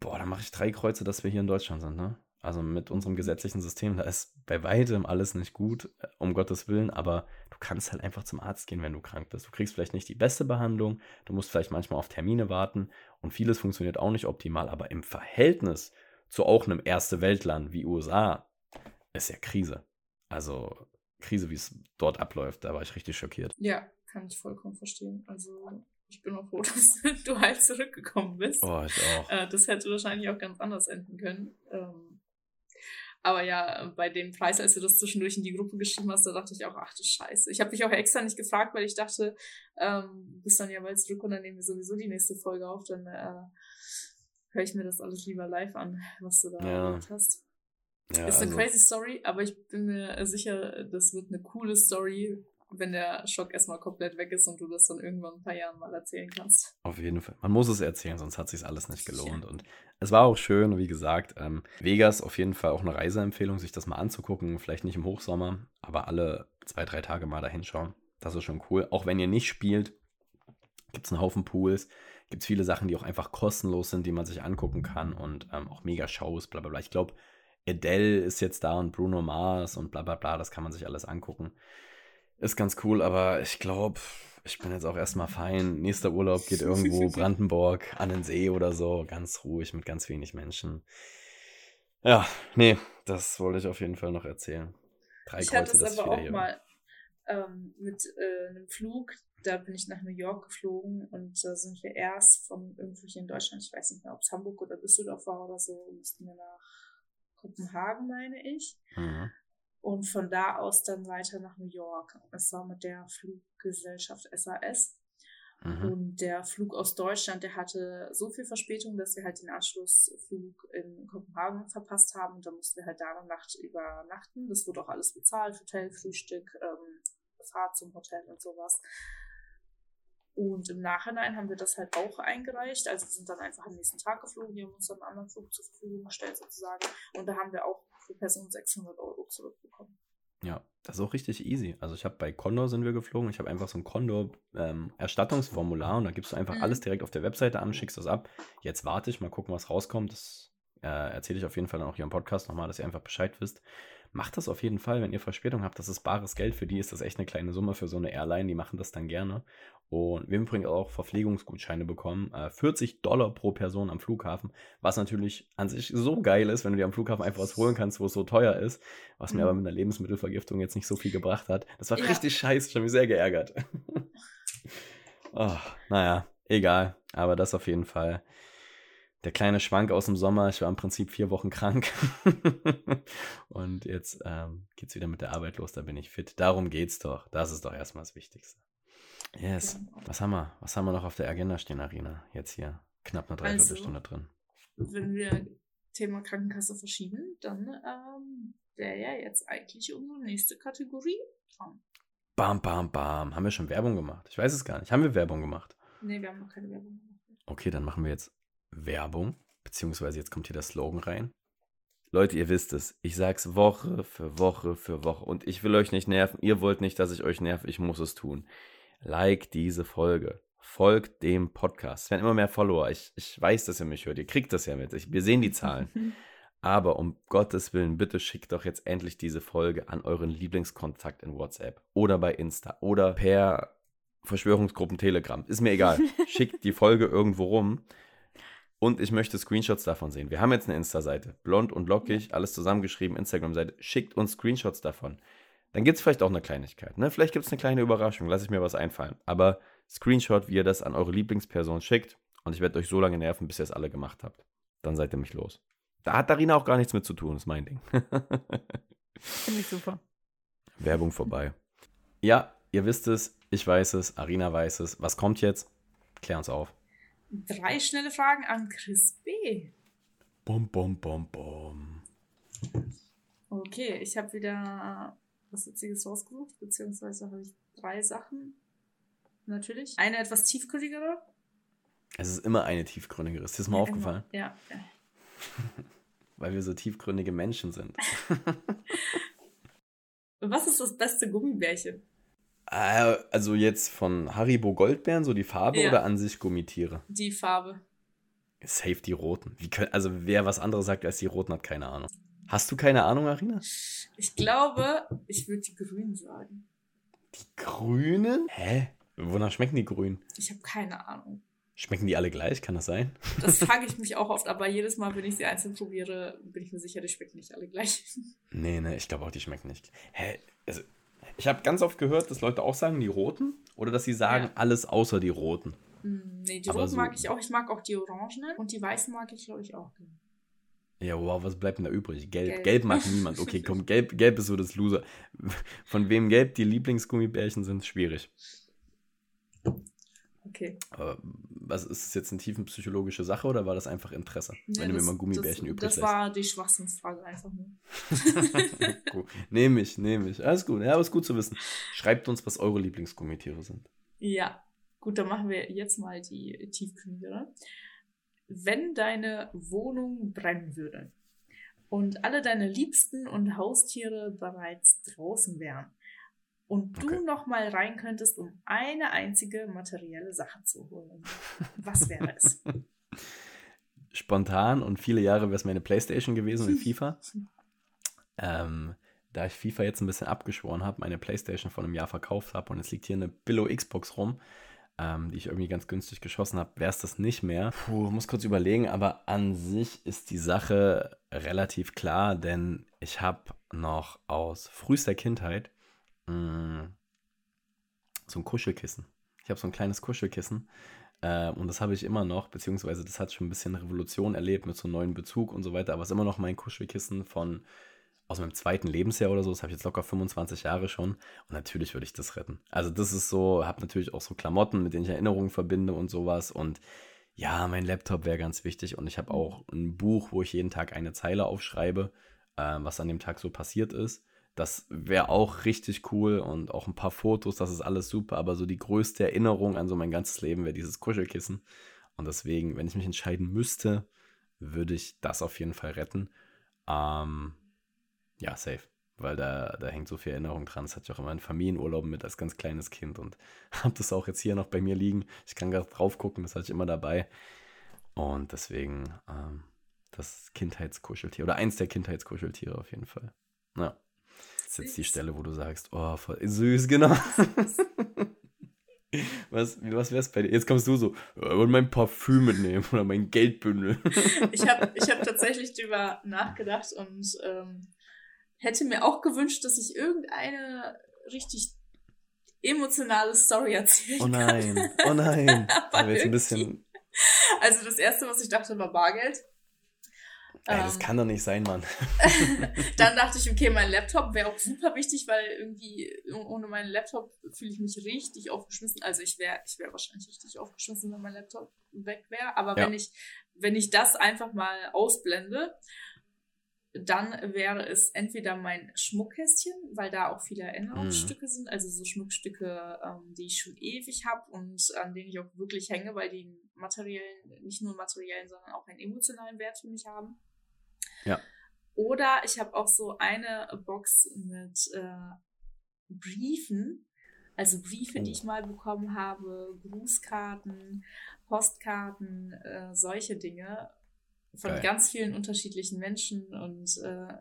boah, da mache ich drei Kreuze, dass wir hier in Deutschland sind, ne? Also mit unserem gesetzlichen System, da ist bei weitem alles nicht gut, äh, um Gottes Willen, aber kannst halt einfach zum Arzt gehen, wenn du krank bist. Du kriegst vielleicht nicht die beste Behandlung, du musst vielleicht manchmal auf Termine warten und vieles funktioniert auch nicht optimal, aber im Verhältnis zu auch einem erste Weltland wie USA ist ja Krise. Also Krise, wie es dort abläuft, da war ich richtig schockiert. Ja, kann ich vollkommen verstehen. Also ich bin auch froh, *laughs* dass du halt zurückgekommen bist. Oh, ich auch. Äh, das hätte wahrscheinlich auch ganz anders enden können. Ähm, aber ja, bei dem Preis, als du das zwischendurch in die Gruppe geschrieben hast, da dachte ich auch, ach du Scheiße. Ich habe dich auch extra nicht gefragt, weil ich dachte, ähm, du bist dann ja bald zurück und dann nehmen wir sowieso die nächste Folge auf. Dann äh, höre ich mir das alles lieber live an, was du da ja. hast. Ja, ist eine also, crazy Story, aber ich bin mir sicher, das wird eine coole Story, wenn der Schock erstmal komplett weg ist und du das dann irgendwann ein paar Jahren mal erzählen kannst. Auf jeden Fall. Man muss es erzählen, sonst hat sich alles nicht gelohnt. Ja. Und es war auch schön, wie gesagt, ähm, Vegas auf jeden Fall auch eine Reiseempfehlung, sich das mal anzugucken. Vielleicht nicht im Hochsommer, aber alle zwei, drei Tage mal da hinschauen. Das ist schon cool. Auch wenn ihr nicht spielt, gibt es einen Haufen Pools. Gibt es viele Sachen, die auch einfach kostenlos sind, die man sich angucken kann und ähm, auch mega Shows, bla bla bla. Ich glaube, Adele ist jetzt da und Bruno Mars und bla bla bla, das kann man sich alles angucken. Ist ganz cool, aber ich glaube, ich bin jetzt auch erstmal fein. Nächster Urlaub geht irgendwo *laughs* Brandenburg an den See oder so, ganz ruhig mit ganz wenig Menschen. Ja, nee, das wollte ich auf jeden Fall noch erzählen. Drei ich Kreuze, hatte es aber auch hier. mal ähm, mit äh, einem Flug, da bin ich nach New York geflogen und da sind wir erst von irgendwo hier in Deutschland, ich weiß nicht mehr, ob es Hamburg oder Düsseldorf war oder so, mussten wir nach Kopenhagen, meine ich. Mhm und von da aus dann weiter nach New York. Es war mit der Fluggesellschaft SAS. Mhm. Und der Flug aus Deutschland, der hatte so viel Verspätung, dass wir halt den Anschlussflug in Kopenhagen verpasst haben. Und da mussten wir halt da eine Nacht übernachten. Das wurde auch alles bezahlt, Hotel, Frühstück, ähm, Fahrt zum Hotel und sowas. Und im Nachhinein haben wir das halt auch eingereicht. Also wir sind dann einfach am nächsten Tag geflogen. Die haben uns dann einen anderen Flug zur Verfügung gestellt sozusagen. Und da haben wir auch pro Person 600 Euro zurückbekommen. Ja, das ist auch richtig easy. Also ich habe bei Condor sind wir geflogen. Ich habe einfach so ein Condor ähm, Erstattungsformular und da gibst du einfach mhm. alles direkt auf der Webseite an, schickst das ab. Jetzt warte ich, mal gucken, was rauskommt. Das äh, erzähle ich auf jeden Fall dann auch hier im Podcast nochmal, dass ihr einfach Bescheid wisst. Macht das auf jeden Fall, wenn ihr Verspätung habt. Das ist bares Geld. Für die ist das echt eine kleine Summe für so eine Airline. Die machen das dann gerne. Und wir haben übrigens auch Verpflegungsgutscheine bekommen. Äh, 40 Dollar pro Person am Flughafen. Was natürlich an sich so geil ist, wenn du dir am Flughafen einfach was holen kannst, wo es so teuer ist. Was mhm. mir aber mit einer Lebensmittelvergiftung jetzt nicht so viel gebracht hat. Das war ja. richtig scheiße. Ich habe mich sehr geärgert. oh, *laughs* naja, egal. Aber das auf jeden Fall der kleine Schwank aus dem Sommer. Ich war im Prinzip vier Wochen krank. *laughs* und jetzt ähm, es wieder mit der Arbeit los, da bin ich fit. Darum geht's doch. Das ist doch erstmal das Wichtigste. Yes. Was haben wir? Was haben wir noch auf der Agenda stehen, Arena? Jetzt hier. Knapp eine Dreiviertelstunde also, drin. Wenn wir Thema Krankenkasse verschieben, dann ähm, wäre ja jetzt eigentlich unsere nächste Kategorie dran. Bam, bam, bam. Haben wir schon Werbung gemacht? Ich weiß es gar nicht. Haben wir Werbung gemacht? Nee, wir haben noch keine Werbung gemacht. Okay, dann machen wir jetzt Werbung. Beziehungsweise jetzt kommt hier der Slogan rein. Leute, ihr wisst es. Ich sag's Woche für Woche für Woche. Und ich will euch nicht nerven. Ihr wollt nicht, dass ich euch nerv. Ich muss es tun. Like diese Folge. Folgt dem Podcast. Es werden immer mehr Follower. Ich, ich weiß, dass ihr mich hört. Ihr kriegt das ja mit. Ich, wir sehen die Zahlen. *laughs* Aber um Gottes Willen, bitte schickt doch jetzt endlich diese Folge an euren Lieblingskontakt in WhatsApp oder bei Insta oder per Verschwörungsgruppen Telegram. Ist mir egal. *laughs* schickt die Folge irgendwo rum. Und ich möchte Screenshots davon sehen. Wir haben jetzt eine Insta-Seite. Blond und lockig, alles zusammengeschrieben, Instagram-Seite. Schickt uns Screenshots davon. Dann gibt es vielleicht auch eine Kleinigkeit. Ne? Vielleicht gibt es eine kleine Überraschung. Lass ich mir was einfallen. Aber Screenshot, wie ihr das an eure Lieblingsperson schickt. Und ich werde euch so lange nerven, bis ihr es alle gemacht habt. Dann seid ihr mich los. Da hat Darina auch gar nichts mit zu tun, ist mein Ding. *laughs* Finde ich super. Werbung vorbei. Ja, ihr wisst es, ich weiß es, Arina weiß es. Was kommt jetzt? Klär uns auf. Drei schnelle Fragen an Chris B. Bom, bom, bom, bom. Okay, ich habe wieder was Witziges rausgesucht, beziehungsweise habe ich drei Sachen. Natürlich. Eine etwas tiefgründigere. Es ist immer eine tiefgründigere. Ist dir mal ja, aufgefallen? Ja. *laughs* Weil wir so tiefgründige Menschen sind. *laughs* was ist das beste Gummibärchen? Äh, also jetzt von Haribo Goldbeeren, so die Farbe ja. oder an sich Gummitiere? Die Farbe. Safe die roten. Wie können, also wer was anderes sagt als die roten, hat keine Ahnung. Hast du keine Ahnung, Arina? Ich glaube, ich würde die grünen sagen. Die grünen? Hä? Wonach schmecken die grünen? Ich habe keine Ahnung. Schmecken die alle gleich? Kann das sein? Das *laughs* frage ich mich auch oft, aber jedes Mal, wenn ich sie einzeln probiere, bin ich mir sicher, die schmecken nicht alle gleich. Nee, nee, ich glaube auch, die schmecken nicht. Hä? Also, ich habe ganz oft gehört, dass Leute auch sagen, die roten oder dass sie sagen, ja. alles außer die roten. Hm, nee, die aber roten so mag ich auch. Ich mag auch die orangenen und die weißen mag ich, glaube ich, auch. Ja, wow, was bleibt denn da übrig? Gelb. Gelb, gelb mag niemand. Okay, komm, *laughs* gelb, gelb ist so das Loser. Von wem gelb die Lieblingsgummibärchen sind, schwierig. Okay. Aber was ist das jetzt eine tiefenpsychologische Sache oder war das einfach Interesse? Ja, wenn das, du mir mal Gummibärchen das, übrig Das war die Schwachsinnsfrage einfach nur. *laughs* nehme ich, nehme ich. Alles gut. Ja, aber ist gut zu wissen. Schreibt uns, was eure Lieblingsgummitiere sind. Ja. Gut, dann machen wir jetzt mal die tiefgründigere. Wenn deine Wohnung brennen würde und alle deine Liebsten und Haustiere bereits draußen wären, und du okay. noch mal rein könntest, um eine einzige materielle Sache zu holen. Was wäre es? *laughs* Spontan und viele Jahre wäre es meine Playstation gewesen in FIFA. *laughs* ähm, da ich FIFA jetzt ein bisschen abgeschworen habe, meine Playstation vor einem Jahr verkauft habe und es liegt hier eine Billo Xbox rum, ähm, die ich irgendwie ganz günstig geschossen habe, wäre es das nicht mehr. Puh, muss kurz überlegen, aber an sich ist die Sache relativ klar, denn ich habe noch aus frühester Kindheit Mm. so ein Kuschelkissen. Ich habe so ein kleines Kuschelkissen äh, und das habe ich immer noch, beziehungsweise das hat schon ein bisschen Revolution erlebt mit so einem neuen Bezug und so weiter, aber es ist immer noch mein Kuschelkissen von aus meinem zweiten Lebensjahr oder so. Das habe ich jetzt locker 25 Jahre schon und natürlich würde ich das retten. Also das ist so, habe natürlich auch so Klamotten, mit denen ich Erinnerungen verbinde und sowas und ja, mein Laptop wäre ganz wichtig und ich habe auch ein Buch, wo ich jeden Tag eine Zeile aufschreibe, äh, was an dem Tag so passiert ist. Das wäre auch richtig cool und auch ein paar Fotos, das ist alles super, aber so die größte Erinnerung an so mein ganzes Leben wäre dieses Kuschelkissen. Und deswegen, wenn ich mich entscheiden müsste, würde ich das auf jeden Fall retten. Ähm, ja, safe. Weil da, da hängt so viel Erinnerung dran. Das hatte ich auch immer in Familienurlauben mit als ganz kleines Kind und *laughs* habe das auch jetzt hier noch bei mir liegen. Ich kann gerade drauf gucken, das hatte ich immer dabei. Und deswegen ähm, das Kindheitskuscheltier oder eins der Kindheitskuscheltiere auf jeden Fall. Ja. Das ist jetzt die Stelle, wo du sagst, oh, voll süß, genau. *laughs* Was, was wär's bei dir? Jetzt kommst du so, ich wollte mein Parfüm mitnehmen oder mein Geldbündel. *laughs* ich habe ich hab tatsächlich drüber nachgedacht und ähm, hätte mir auch gewünscht, dass ich irgendeine richtig emotionale Story erzählen Oh nein, kann. oh nein. *laughs* Aber jetzt ein bisschen... Also das erste, was ich dachte, war Bargeld. Ey, das ähm, kann doch nicht sein, Mann. *laughs* dann *laughs* dachte ich, okay, mein Laptop wäre auch super wichtig, weil irgendwie ohne meinen Laptop fühle ich mich richtig aufgeschmissen. Also ich wäre ich wäre wahrscheinlich richtig aufgeschmissen, wenn mein Laptop weg wäre. Aber ja. wenn ich wenn ich das einfach mal ausblende, dann wäre es entweder mein Schmuckkästchen, weil da auch viele Erinnerungsstücke mhm. sind, also so Schmuckstücke, ähm, die ich schon ewig habe und an denen ich auch wirklich hänge, weil die materiellen, nicht nur materiellen, sondern auch einen emotionalen Wert für mich haben. Ja. Oder ich habe auch so eine Box mit äh, Briefen, also Briefe, oh. die ich mal bekommen habe, Grußkarten, Postkarten, äh, solche Dinge von Geil. ganz vielen unterschiedlichen Menschen und äh,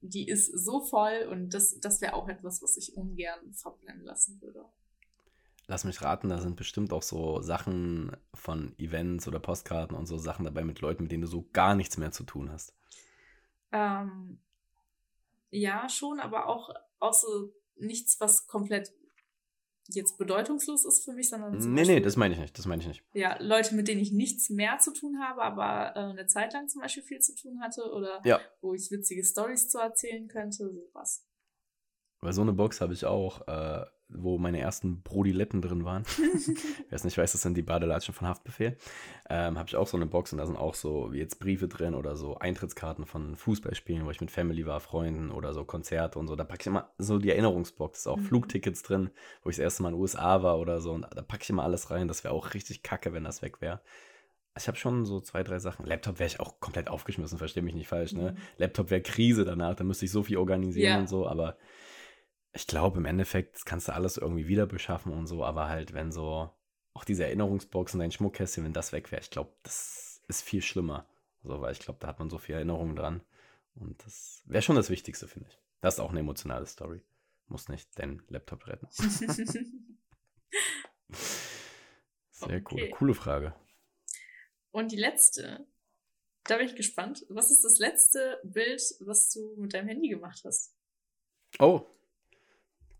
die ist so voll und das, das wäre auch etwas, was ich ungern verbrennen lassen würde. Lass mich raten, da sind bestimmt auch so Sachen von Events oder Postkarten und so Sachen dabei mit Leuten, mit denen du so gar nichts mehr zu tun hast. Ähm, ja, schon, aber auch, auch so nichts, was komplett jetzt bedeutungslos ist für mich, sondern. Nee, Beispiel, nee, das meine ich nicht. Das meine ich nicht. Ja, Leute, mit denen ich nichts mehr zu tun habe, aber äh, eine Zeit lang zum Beispiel viel zu tun hatte oder ja. wo ich witzige Stories zu erzählen könnte, sowas. Weil so eine Box habe ich auch. Äh, wo meine ersten Brodiletten drin waren. *laughs* Wer es nicht weiß, das sind die Badelatschen von Haftbefehl. Ähm, habe ich auch so eine Box und da sind auch so jetzt Briefe drin oder so Eintrittskarten von Fußballspielen, wo ich mit Family war, Freunden oder so Konzerte und so. Da packe ich immer so die Erinnerungsbox. Da ist auch mhm. Flugtickets drin, wo ich das erste Mal in den USA war oder so. Und da packe ich immer alles rein. Das wäre auch richtig kacke, wenn das weg wäre. Ich habe schon so zwei, drei Sachen. Laptop wäre ich auch komplett aufgeschmissen, verstehe mich nicht falsch. Ne? Mhm. Laptop wäre Krise danach, da müsste ich so viel organisieren ja. und so, aber ich glaube, im Endeffekt kannst du alles irgendwie wieder beschaffen und so, aber halt, wenn so auch diese Erinnerungsboxen, dein Schmuckkästchen, wenn das weg wäre, ich glaube, das ist viel schlimmer. So, weil ich glaube, da hat man so viel Erinnerungen dran. Und das wäre schon das Wichtigste, finde ich. Das ist auch eine emotionale Story. Muss nicht deinen Laptop retten. *laughs* Sehr okay. cool. Coole Frage. Und die letzte, da bin ich gespannt. Was ist das letzte Bild, was du mit deinem Handy gemacht hast? Oh,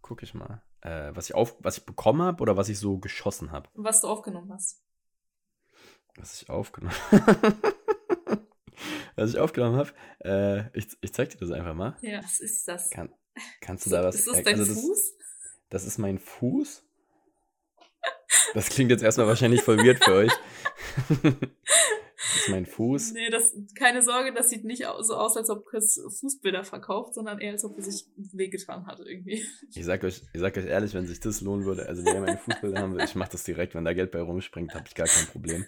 gucke ich mal. Äh, was ich auf, was ich bekommen habe oder was ich so geschossen habe. Was du aufgenommen hast. Was ich aufgenommen *laughs* Was ich aufgenommen habe. Äh, ich, ich zeig dir das einfach mal. Ja, was ist das? Kann, kannst du da was. Ist das dein also das, Fuß? Das ist mein Fuß. Das klingt jetzt erstmal wahrscheinlich voll weird für euch. *laughs* Das ist mein Fuß. Nee, das, keine Sorge, das sieht nicht so aus, als ob Chris Fußbilder verkauft, sondern eher, als ob er sich wehgetan hat irgendwie. Ich sag euch, ich sag euch ehrlich, wenn sich das lohnen würde, also wenn ihr meine Fußbilder haben will, ich mach das direkt, wenn da Geld bei rumspringt, habe ich gar kein Problem.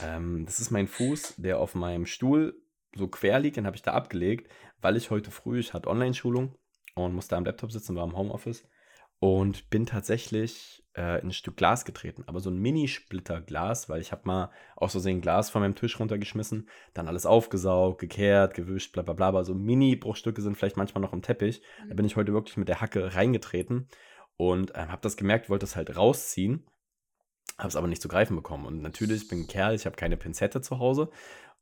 Ähm, das ist mein Fuß, der auf meinem Stuhl so quer liegt, den habe ich da abgelegt, weil ich heute früh, ich hatte Online-Schulung und musste am Laptop sitzen, war im Homeoffice und bin tatsächlich äh, in ein Stück Glas getreten, aber so ein Mini-Splitter-Glas, weil ich habe mal aus Versehen Glas von meinem Tisch runtergeschmissen, dann alles aufgesaugt, gekehrt, gewischt, bla bla bla, aber so Mini-Bruchstücke sind vielleicht manchmal noch im Teppich. Da bin ich heute wirklich mit der Hacke reingetreten und äh, habe das gemerkt, wollte es halt rausziehen, habe es aber nicht zu greifen bekommen. Und natürlich, ich bin ein Kerl, ich habe keine Pinzette zu Hause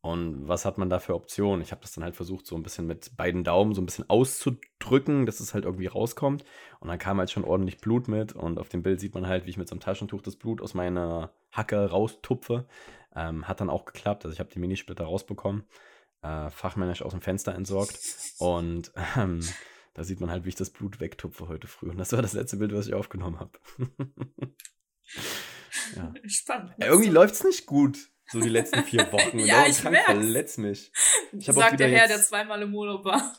und was hat man da für Optionen? Ich habe das dann halt versucht, so ein bisschen mit beiden Daumen so ein bisschen auszudrücken, dass es halt irgendwie rauskommt. Und dann kam halt schon ordentlich Blut mit. Und auf dem Bild sieht man halt, wie ich mit so einem Taschentuch das Blut aus meiner Hacke raustupfe. Ähm, hat dann auch geklappt. Also ich habe die Minisplitter rausbekommen, äh, fachmännisch aus dem Fenster entsorgt. Und ähm, da sieht man halt, wie ich das Blut wegtupfe heute früh. Und das war das letzte Bild, was ich aufgenommen habe. *laughs* ja. Spannend. Irgendwie läuft es nicht gut. So die letzten vier Wochen. *laughs* ja, ich krank, verletz mich. Ich Sagt der Herr, jetzt... der zweimal im Urlaub war.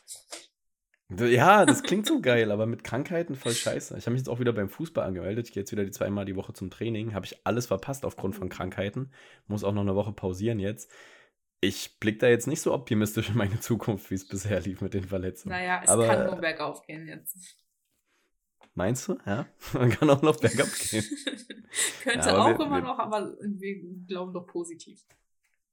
Ja, das klingt so geil, aber mit Krankheiten voll scheiße. Ich habe mich jetzt auch wieder beim Fußball angemeldet. Ich gehe jetzt wieder die zweimal die Woche zum Training. Habe ich alles verpasst aufgrund von Krankheiten. Muss auch noch eine Woche pausieren jetzt. Ich blicke da jetzt nicht so optimistisch in meine Zukunft, wie es bisher lief mit den Verletzungen. Naja, es aber, kann nur bergauf gehen jetzt. Meinst du? Ja, *laughs* man kann auch noch bergab gehen. *laughs* Könnte ja, auch wir, immer wir, noch, aber wir glauben doch positiv.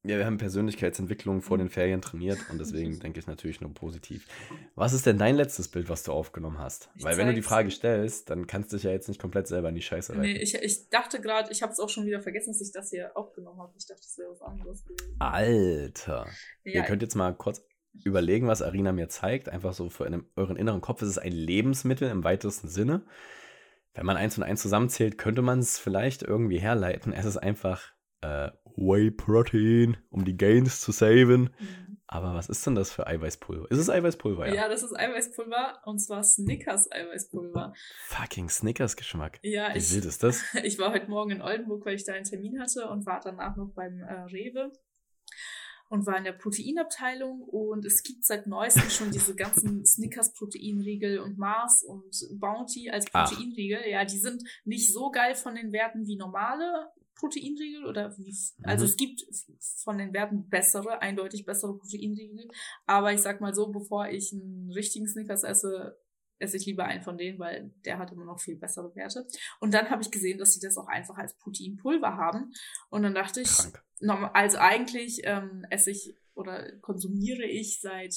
Ja, wir haben Persönlichkeitsentwicklung vor den Ferien trainiert und deswegen denke ich natürlich nur positiv. Was ist denn dein letztes Bild, was du aufgenommen hast? Ich Weil wenn du die Frage stellst, dann kannst du dich ja jetzt nicht komplett selber in die Scheiße rein. Nee, ich, ich dachte gerade, ich habe es auch schon wieder vergessen, dass ich das hier aufgenommen habe. Ich dachte, das wäre was anderes gewesen. Alter. Ja, Ihr könnt jetzt mal kurz überlegen, was Arina mir zeigt. Einfach so für einen, euren inneren Kopf ist es ein Lebensmittel im weitesten Sinne. Wenn man eins und eins zusammenzählt, könnte man es vielleicht irgendwie herleiten. Es ist einfach äh, Whey Protein, um die Gains zu saven. Mhm. Aber was ist denn das für Eiweißpulver? Ist es Eiweißpulver? Ja, ja das ist Eiweißpulver und zwar Snickers Eiweißpulver. Fucking Snickers-Geschmack. Ja, Wie ich, wild ist das? *laughs* ich war heute Morgen in Oldenburg, weil ich da einen Termin hatte und war danach noch beim äh, Rewe und war in der Proteinabteilung und es gibt seit neuestem schon diese ganzen *laughs* Snickers Proteinriegel und Mars und Bounty als Proteinriegel. Ach. Ja, die sind nicht so geil von den Werten wie normale Proteinriegel oder wie, also mhm. es gibt von den Werten bessere, eindeutig bessere Proteinriegel, aber ich sag mal so, bevor ich einen richtigen Snickers esse, esse ich lieber einen von denen, weil der hat immer noch viel bessere Werte. Und dann habe ich gesehen, dass sie das auch einfach als Proteinpulver haben. Und dann dachte ich, Krank. also eigentlich ähm, esse ich oder konsumiere ich seit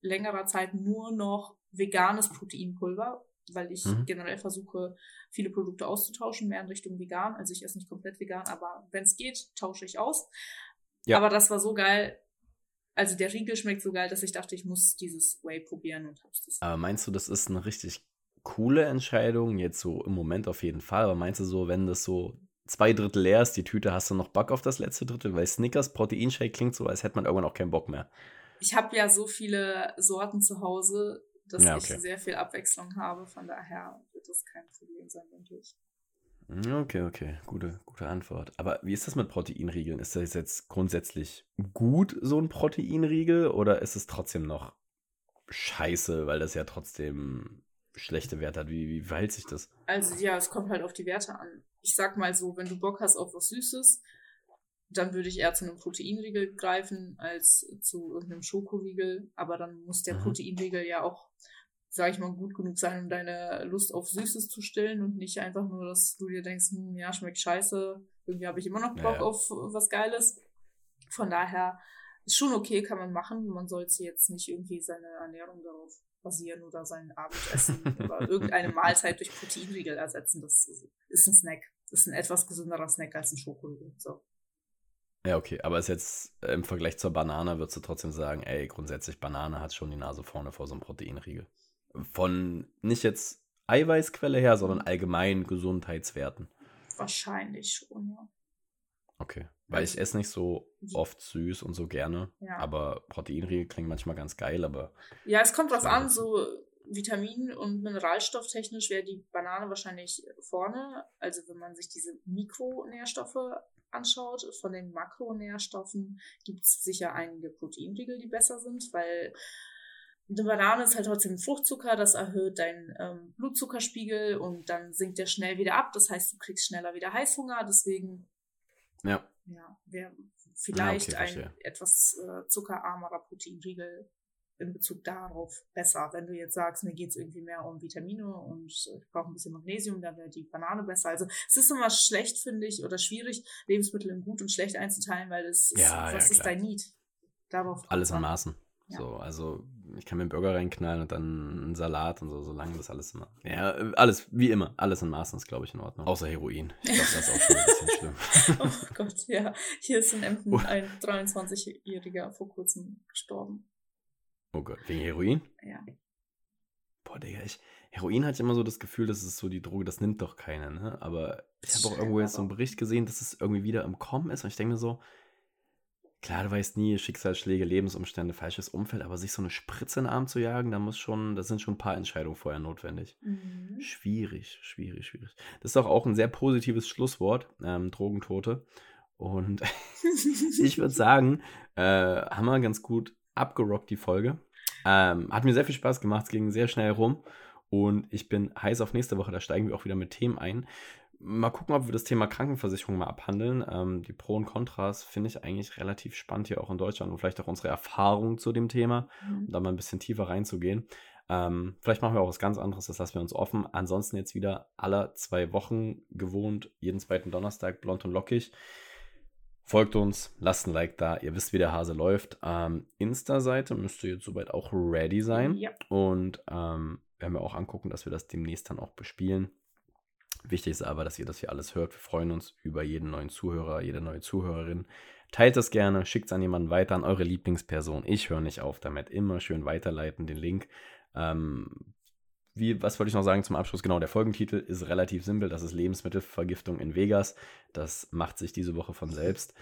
längerer Zeit nur noch veganes Proteinpulver, weil ich mhm. generell versuche, viele Produkte auszutauschen, mehr in Richtung vegan. Also ich esse nicht komplett vegan, aber wenn es geht, tausche ich aus. Ja. Aber das war so geil, also der Riegel schmeckt so geil, dass ich dachte, ich muss dieses Whey probieren und hab's das. Aber meinst du, das ist eine richtig coole Entscheidung? Jetzt so im Moment auf jeden Fall. Aber meinst du so, wenn das so zwei Drittel leer ist, die Tüte, hast du noch Bock auf das letzte Drittel? Weil Snickers Proteinshake klingt so, als hätte man irgendwann auch keinen Bock mehr. Ich habe ja so viele Sorten zu Hause, dass ja, okay. ich sehr viel Abwechslung habe. Von daher wird das kein Problem sein, denke ich. Okay, okay, gute, gute Antwort. Aber wie ist das mit Proteinriegeln? Ist das jetzt grundsätzlich gut, so ein Proteinriegel, oder ist es trotzdem noch scheiße, weil das ja trotzdem schlechte Werte hat? Wie, wie verhält sich das? Also ja, es kommt halt auf die Werte an. Ich sag mal so, wenn du Bock hast auf was Süßes, dann würde ich eher zu einem Proteinriegel greifen als zu irgendeinem Schokoriegel. Aber dann muss der mhm. Proteinriegel ja auch sag ich mal, gut genug sein, um deine Lust auf Süßes zu stillen und nicht einfach nur, dass du dir denkst, hm, ja, schmeckt scheiße, irgendwie habe ich immer noch Bock naja. auf was Geiles. Von daher ist schon okay, kann man machen. Man sollte jetzt nicht irgendwie seine Ernährung darauf basieren oder sein Abendessen *laughs* oder irgendeine Mahlzeit durch Proteinriegel ersetzen. Das ist ein Snack. Das ist ein etwas gesünderer Snack als ein Schokoriegel. So. Ja, okay, aber ist jetzt äh, im Vergleich zur Banane, würdest du trotzdem sagen, ey, grundsätzlich Banane hat schon die Nase vorne vor so einem Proteinriegel. Von nicht jetzt Eiweißquelle her, sondern allgemein Gesundheitswerten. Wahrscheinlich schon, ja. Okay. Weil ich esse nicht so oft süß und so gerne. Ja. Aber Proteinriegel klingen manchmal ganz geil, aber. Ja, es kommt drauf an, so Vitamin- und Mineralstofftechnisch wäre die Banane wahrscheinlich vorne. Also wenn man sich diese Mikronährstoffe anschaut, von den Makronährstoffen gibt es sicher einige Proteinriegel, die besser sind, weil eine Banane ist halt trotzdem Fruchtzucker, das erhöht deinen ähm, Blutzuckerspiegel und dann sinkt der schnell wieder ab. Das heißt, du kriegst schneller wieder Heißhunger. Deswegen ja. Ja, wäre vielleicht ja, okay, ein etwas äh, zuckerarmerer Proteinriegel in Bezug darauf besser. Wenn du jetzt sagst, mir geht es irgendwie mehr um Vitamine und ich brauche ein bisschen Magnesium, dann wäre die Banane besser. Also es ist immer schlecht, finde ich, oder schwierig, Lebensmittel in gut und schlecht einzuteilen, weil das ja, ist, was ja, ist dein Need? Darauf Alles in Maßen. So, also ich kann mir einen Burger reinknallen und dann einen Salat und so, solange das alles immer. Ja, alles, wie immer, alles in Maßen ist, glaube ich, in Ordnung. Außer Heroin. Ich glaube, das ist auch schon ein bisschen schlimm. *laughs* oh Gott, ja. Hier ist in Emden ein 23-Jähriger vor kurzem gestorben. Oh Gott, wegen Heroin? Ja. Boah, Digga, ich, Heroin hat immer so das Gefühl, das ist so die Droge, das nimmt doch keiner, ne? Aber ich habe auch irgendwo jetzt so einen Bericht gesehen, dass es irgendwie wieder im Kommen ist und ich denke mir so, Klar, du weißt nie, Schicksalsschläge, Lebensumstände, falsches Umfeld, aber sich so eine Spritze in den Arm zu jagen, da muss schon, das sind schon ein paar Entscheidungen vorher notwendig. Mhm. Schwierig, schwierig, schwierig. Das ist doch auch ein sehr positives Schlusswort, ähm, Drogentote. Und *laughs* ich würde sagen, äh, haben wir ganz gut abgerockt die Folge. Ähm, hat mir sehr viel Spaß gemacht, es ging sehr schnell rum. Und ich bin heiß auf nächste Woche, da steigen wir auch wieder mit Themen ein mal gucken, ob wir das Thema Krankenversicherung mal abhandeln. Ähm, die Pro und Kontras finde ich eigentlich relativ spannend hier auch in Deutschland und vielleicht auch unsere Erfahrung zu dem Thema, mhm. um da mal ein bisschen tiefer reinzugehen. Ähm, vielleicht machen wir auch was ganz anderes, das lassen wir uns offen. Ansonsten jetzt wieder alle zwei Wochen gewohnt, jeden zweiten Donnerstag blond und lockig. Folgt uns, lasst ein Like da, ihr wisst, wie der Hase läuft. Ähm, Insta-Seite müsste jetzt soweit auch ready sein. Ja. Und ähm, werden wir auch angucken, dass wir das demnächst dann auch bespielen. Wichtig ist aber, dass ihr das hier alles hört. Wir freuen uns über jeden neuen Zuhörer, jede neue Zuhörerin. Teilt es gerne, schickt es an jemanden weiter, an eure Lieblingsperson. Ich höre nicht auf damit. Immer schön weiterleiten, den Link. Ähm, wie, was wollte ich noch sagen zum Abschluss? Genau, der Folgentitel ist relativ simpel. Das ist Lebensmittelvergiftung in Vegas. Das macht sich diese Woche von selbst.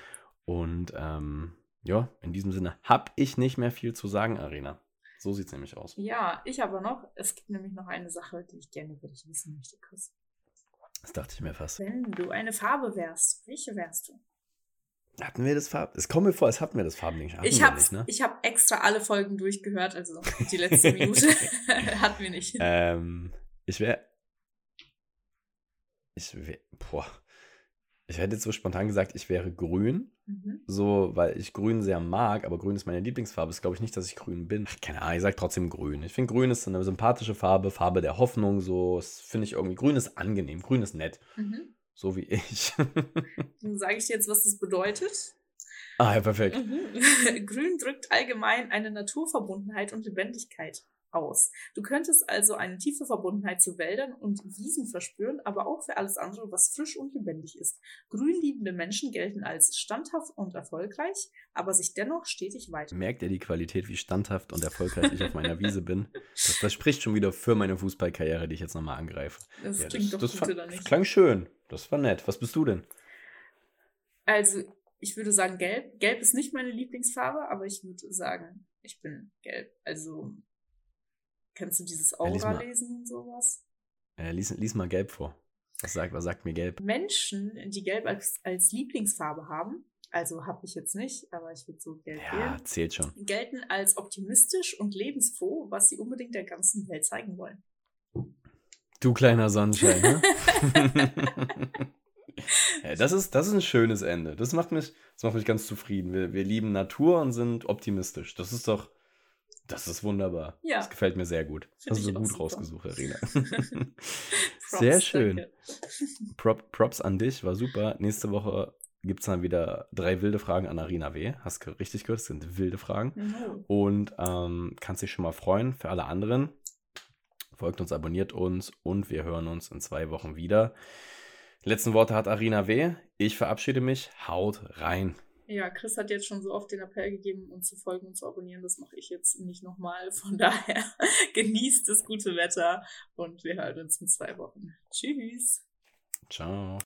Und ähm, ja, in diesem Sinne habe ich nicht mehr viel zu sagen, Arena. So sieht es nämlich aus. Ja, ich aber noch. Es gibt nämlich noch eine Sache, die ich gerne über dich wissen möchte, Chris. Das dachte ich mir fast. Wenn du eine Farbe wärst, welche wärst du? Hatten wir das Farb? Es kommt mir vor, als hatten wir das Farbending. Hatten ich habe ne? ich hab extra alle Folgen durchgehört, also die letzte *laughs* Minute *laughs* hatten wir nicht. Ähm, ich wäre. Ich wäre. Boah. Ich hätte jetzt so spontan gesagt, ich wäre grün. Mhm. So, weil ich grün sehr mag, aber grün ist meine Lieblingsfarbe. Ist glaube ich nicht, dass ich grün bin. Ach, keine Ahnung, ich sage trotzdem grün. Ich finde grün ist eine sympathische Farbe, Farbe der Hoffnung. So, finde ich irgendwie. Grün ist angenehm, grün ist nett. Mhm. So wie ich. *laughs* Dann sage ich dir jetzt, was das bedeutet. ah, ja, perfekt. Mhm. *laughs* Grün drückt allgemein eine Naturverbundenheit und Lebendigkeit aus. Du könntest also eine tiefe Verbundenheit zu Wäldern und Wiesen verspüren, aber auch für alles andere, was frisch und lebendig ist. Grünliebende Menschen gelten als standhaft und erfolgreich, aber sich dennoch stetig weiter. Merkt ihr die Qualität, wie standhaft und erfolgreich ich auf meiner Wiese bin? Das, das spricht schon wieder für meine Fußballkarriere, die ich jetzt nochmal angreife. Das Ja, klingt doch das, gut, fand- oder das nicht? klang schön. Das war nett. Was bist du denn? Also, ich würde sagen gelb. Gelb ist nicht meine Lieblingsfarbe, aber ich würde sagen, ich bin gelb. Also, kennst du dieses Ja. Aura-Lesen und sowas? Äh, lies, lies mal gelb vor. Was sagt, was sagt mir gelb? Menschen, die gelb als, als Lieblingsfarbe haben, also habe ich jetzt nicht, aber ich würde so gelb Ja, wählen, zählt schon. gelten als optimistisch und lebensfroh, was sie unbedingt der ganzen Welt zeigen wollen. Du kleiner Sonnenschein, ne? *laughs* *laughs* ja, das, ist, das ist ein schönes Ende. Das macht mich, das macht mich ganz zufrieden. Wir, wir lieben Natur und sind optimistisch. Das ist doch, das ist wunderbar. Ja. Das gefällt mir sehr gut. Find Hast du gut super. rausgesucht, Arena. *laughs* *laughs* Sehr schön. Prop, Props an dich, war super. Nächste Woche gibt es dann wieder drei wilde Fragen an Arena W. Hast du richtig gehört? Das sind wilde Fragen. No. Und ähm, kannst dich schon mal freuen für alle anderen. Folgt uns, abonniert uns und wir hören uns in zwei Wochen wieder. Letzten Worte hat Arena W. Ich verabschiede mich. Haut rein. Ja, Chris hat jetzt schon so oft den Appell gegeben, uns zu folgen und zu abonnieren. Das mache ich jetzt nicht nochmal. Von *laughs* daher genießt das gute Wetter und wir hören uns in zwei Wochen. Tschüss. Ciao.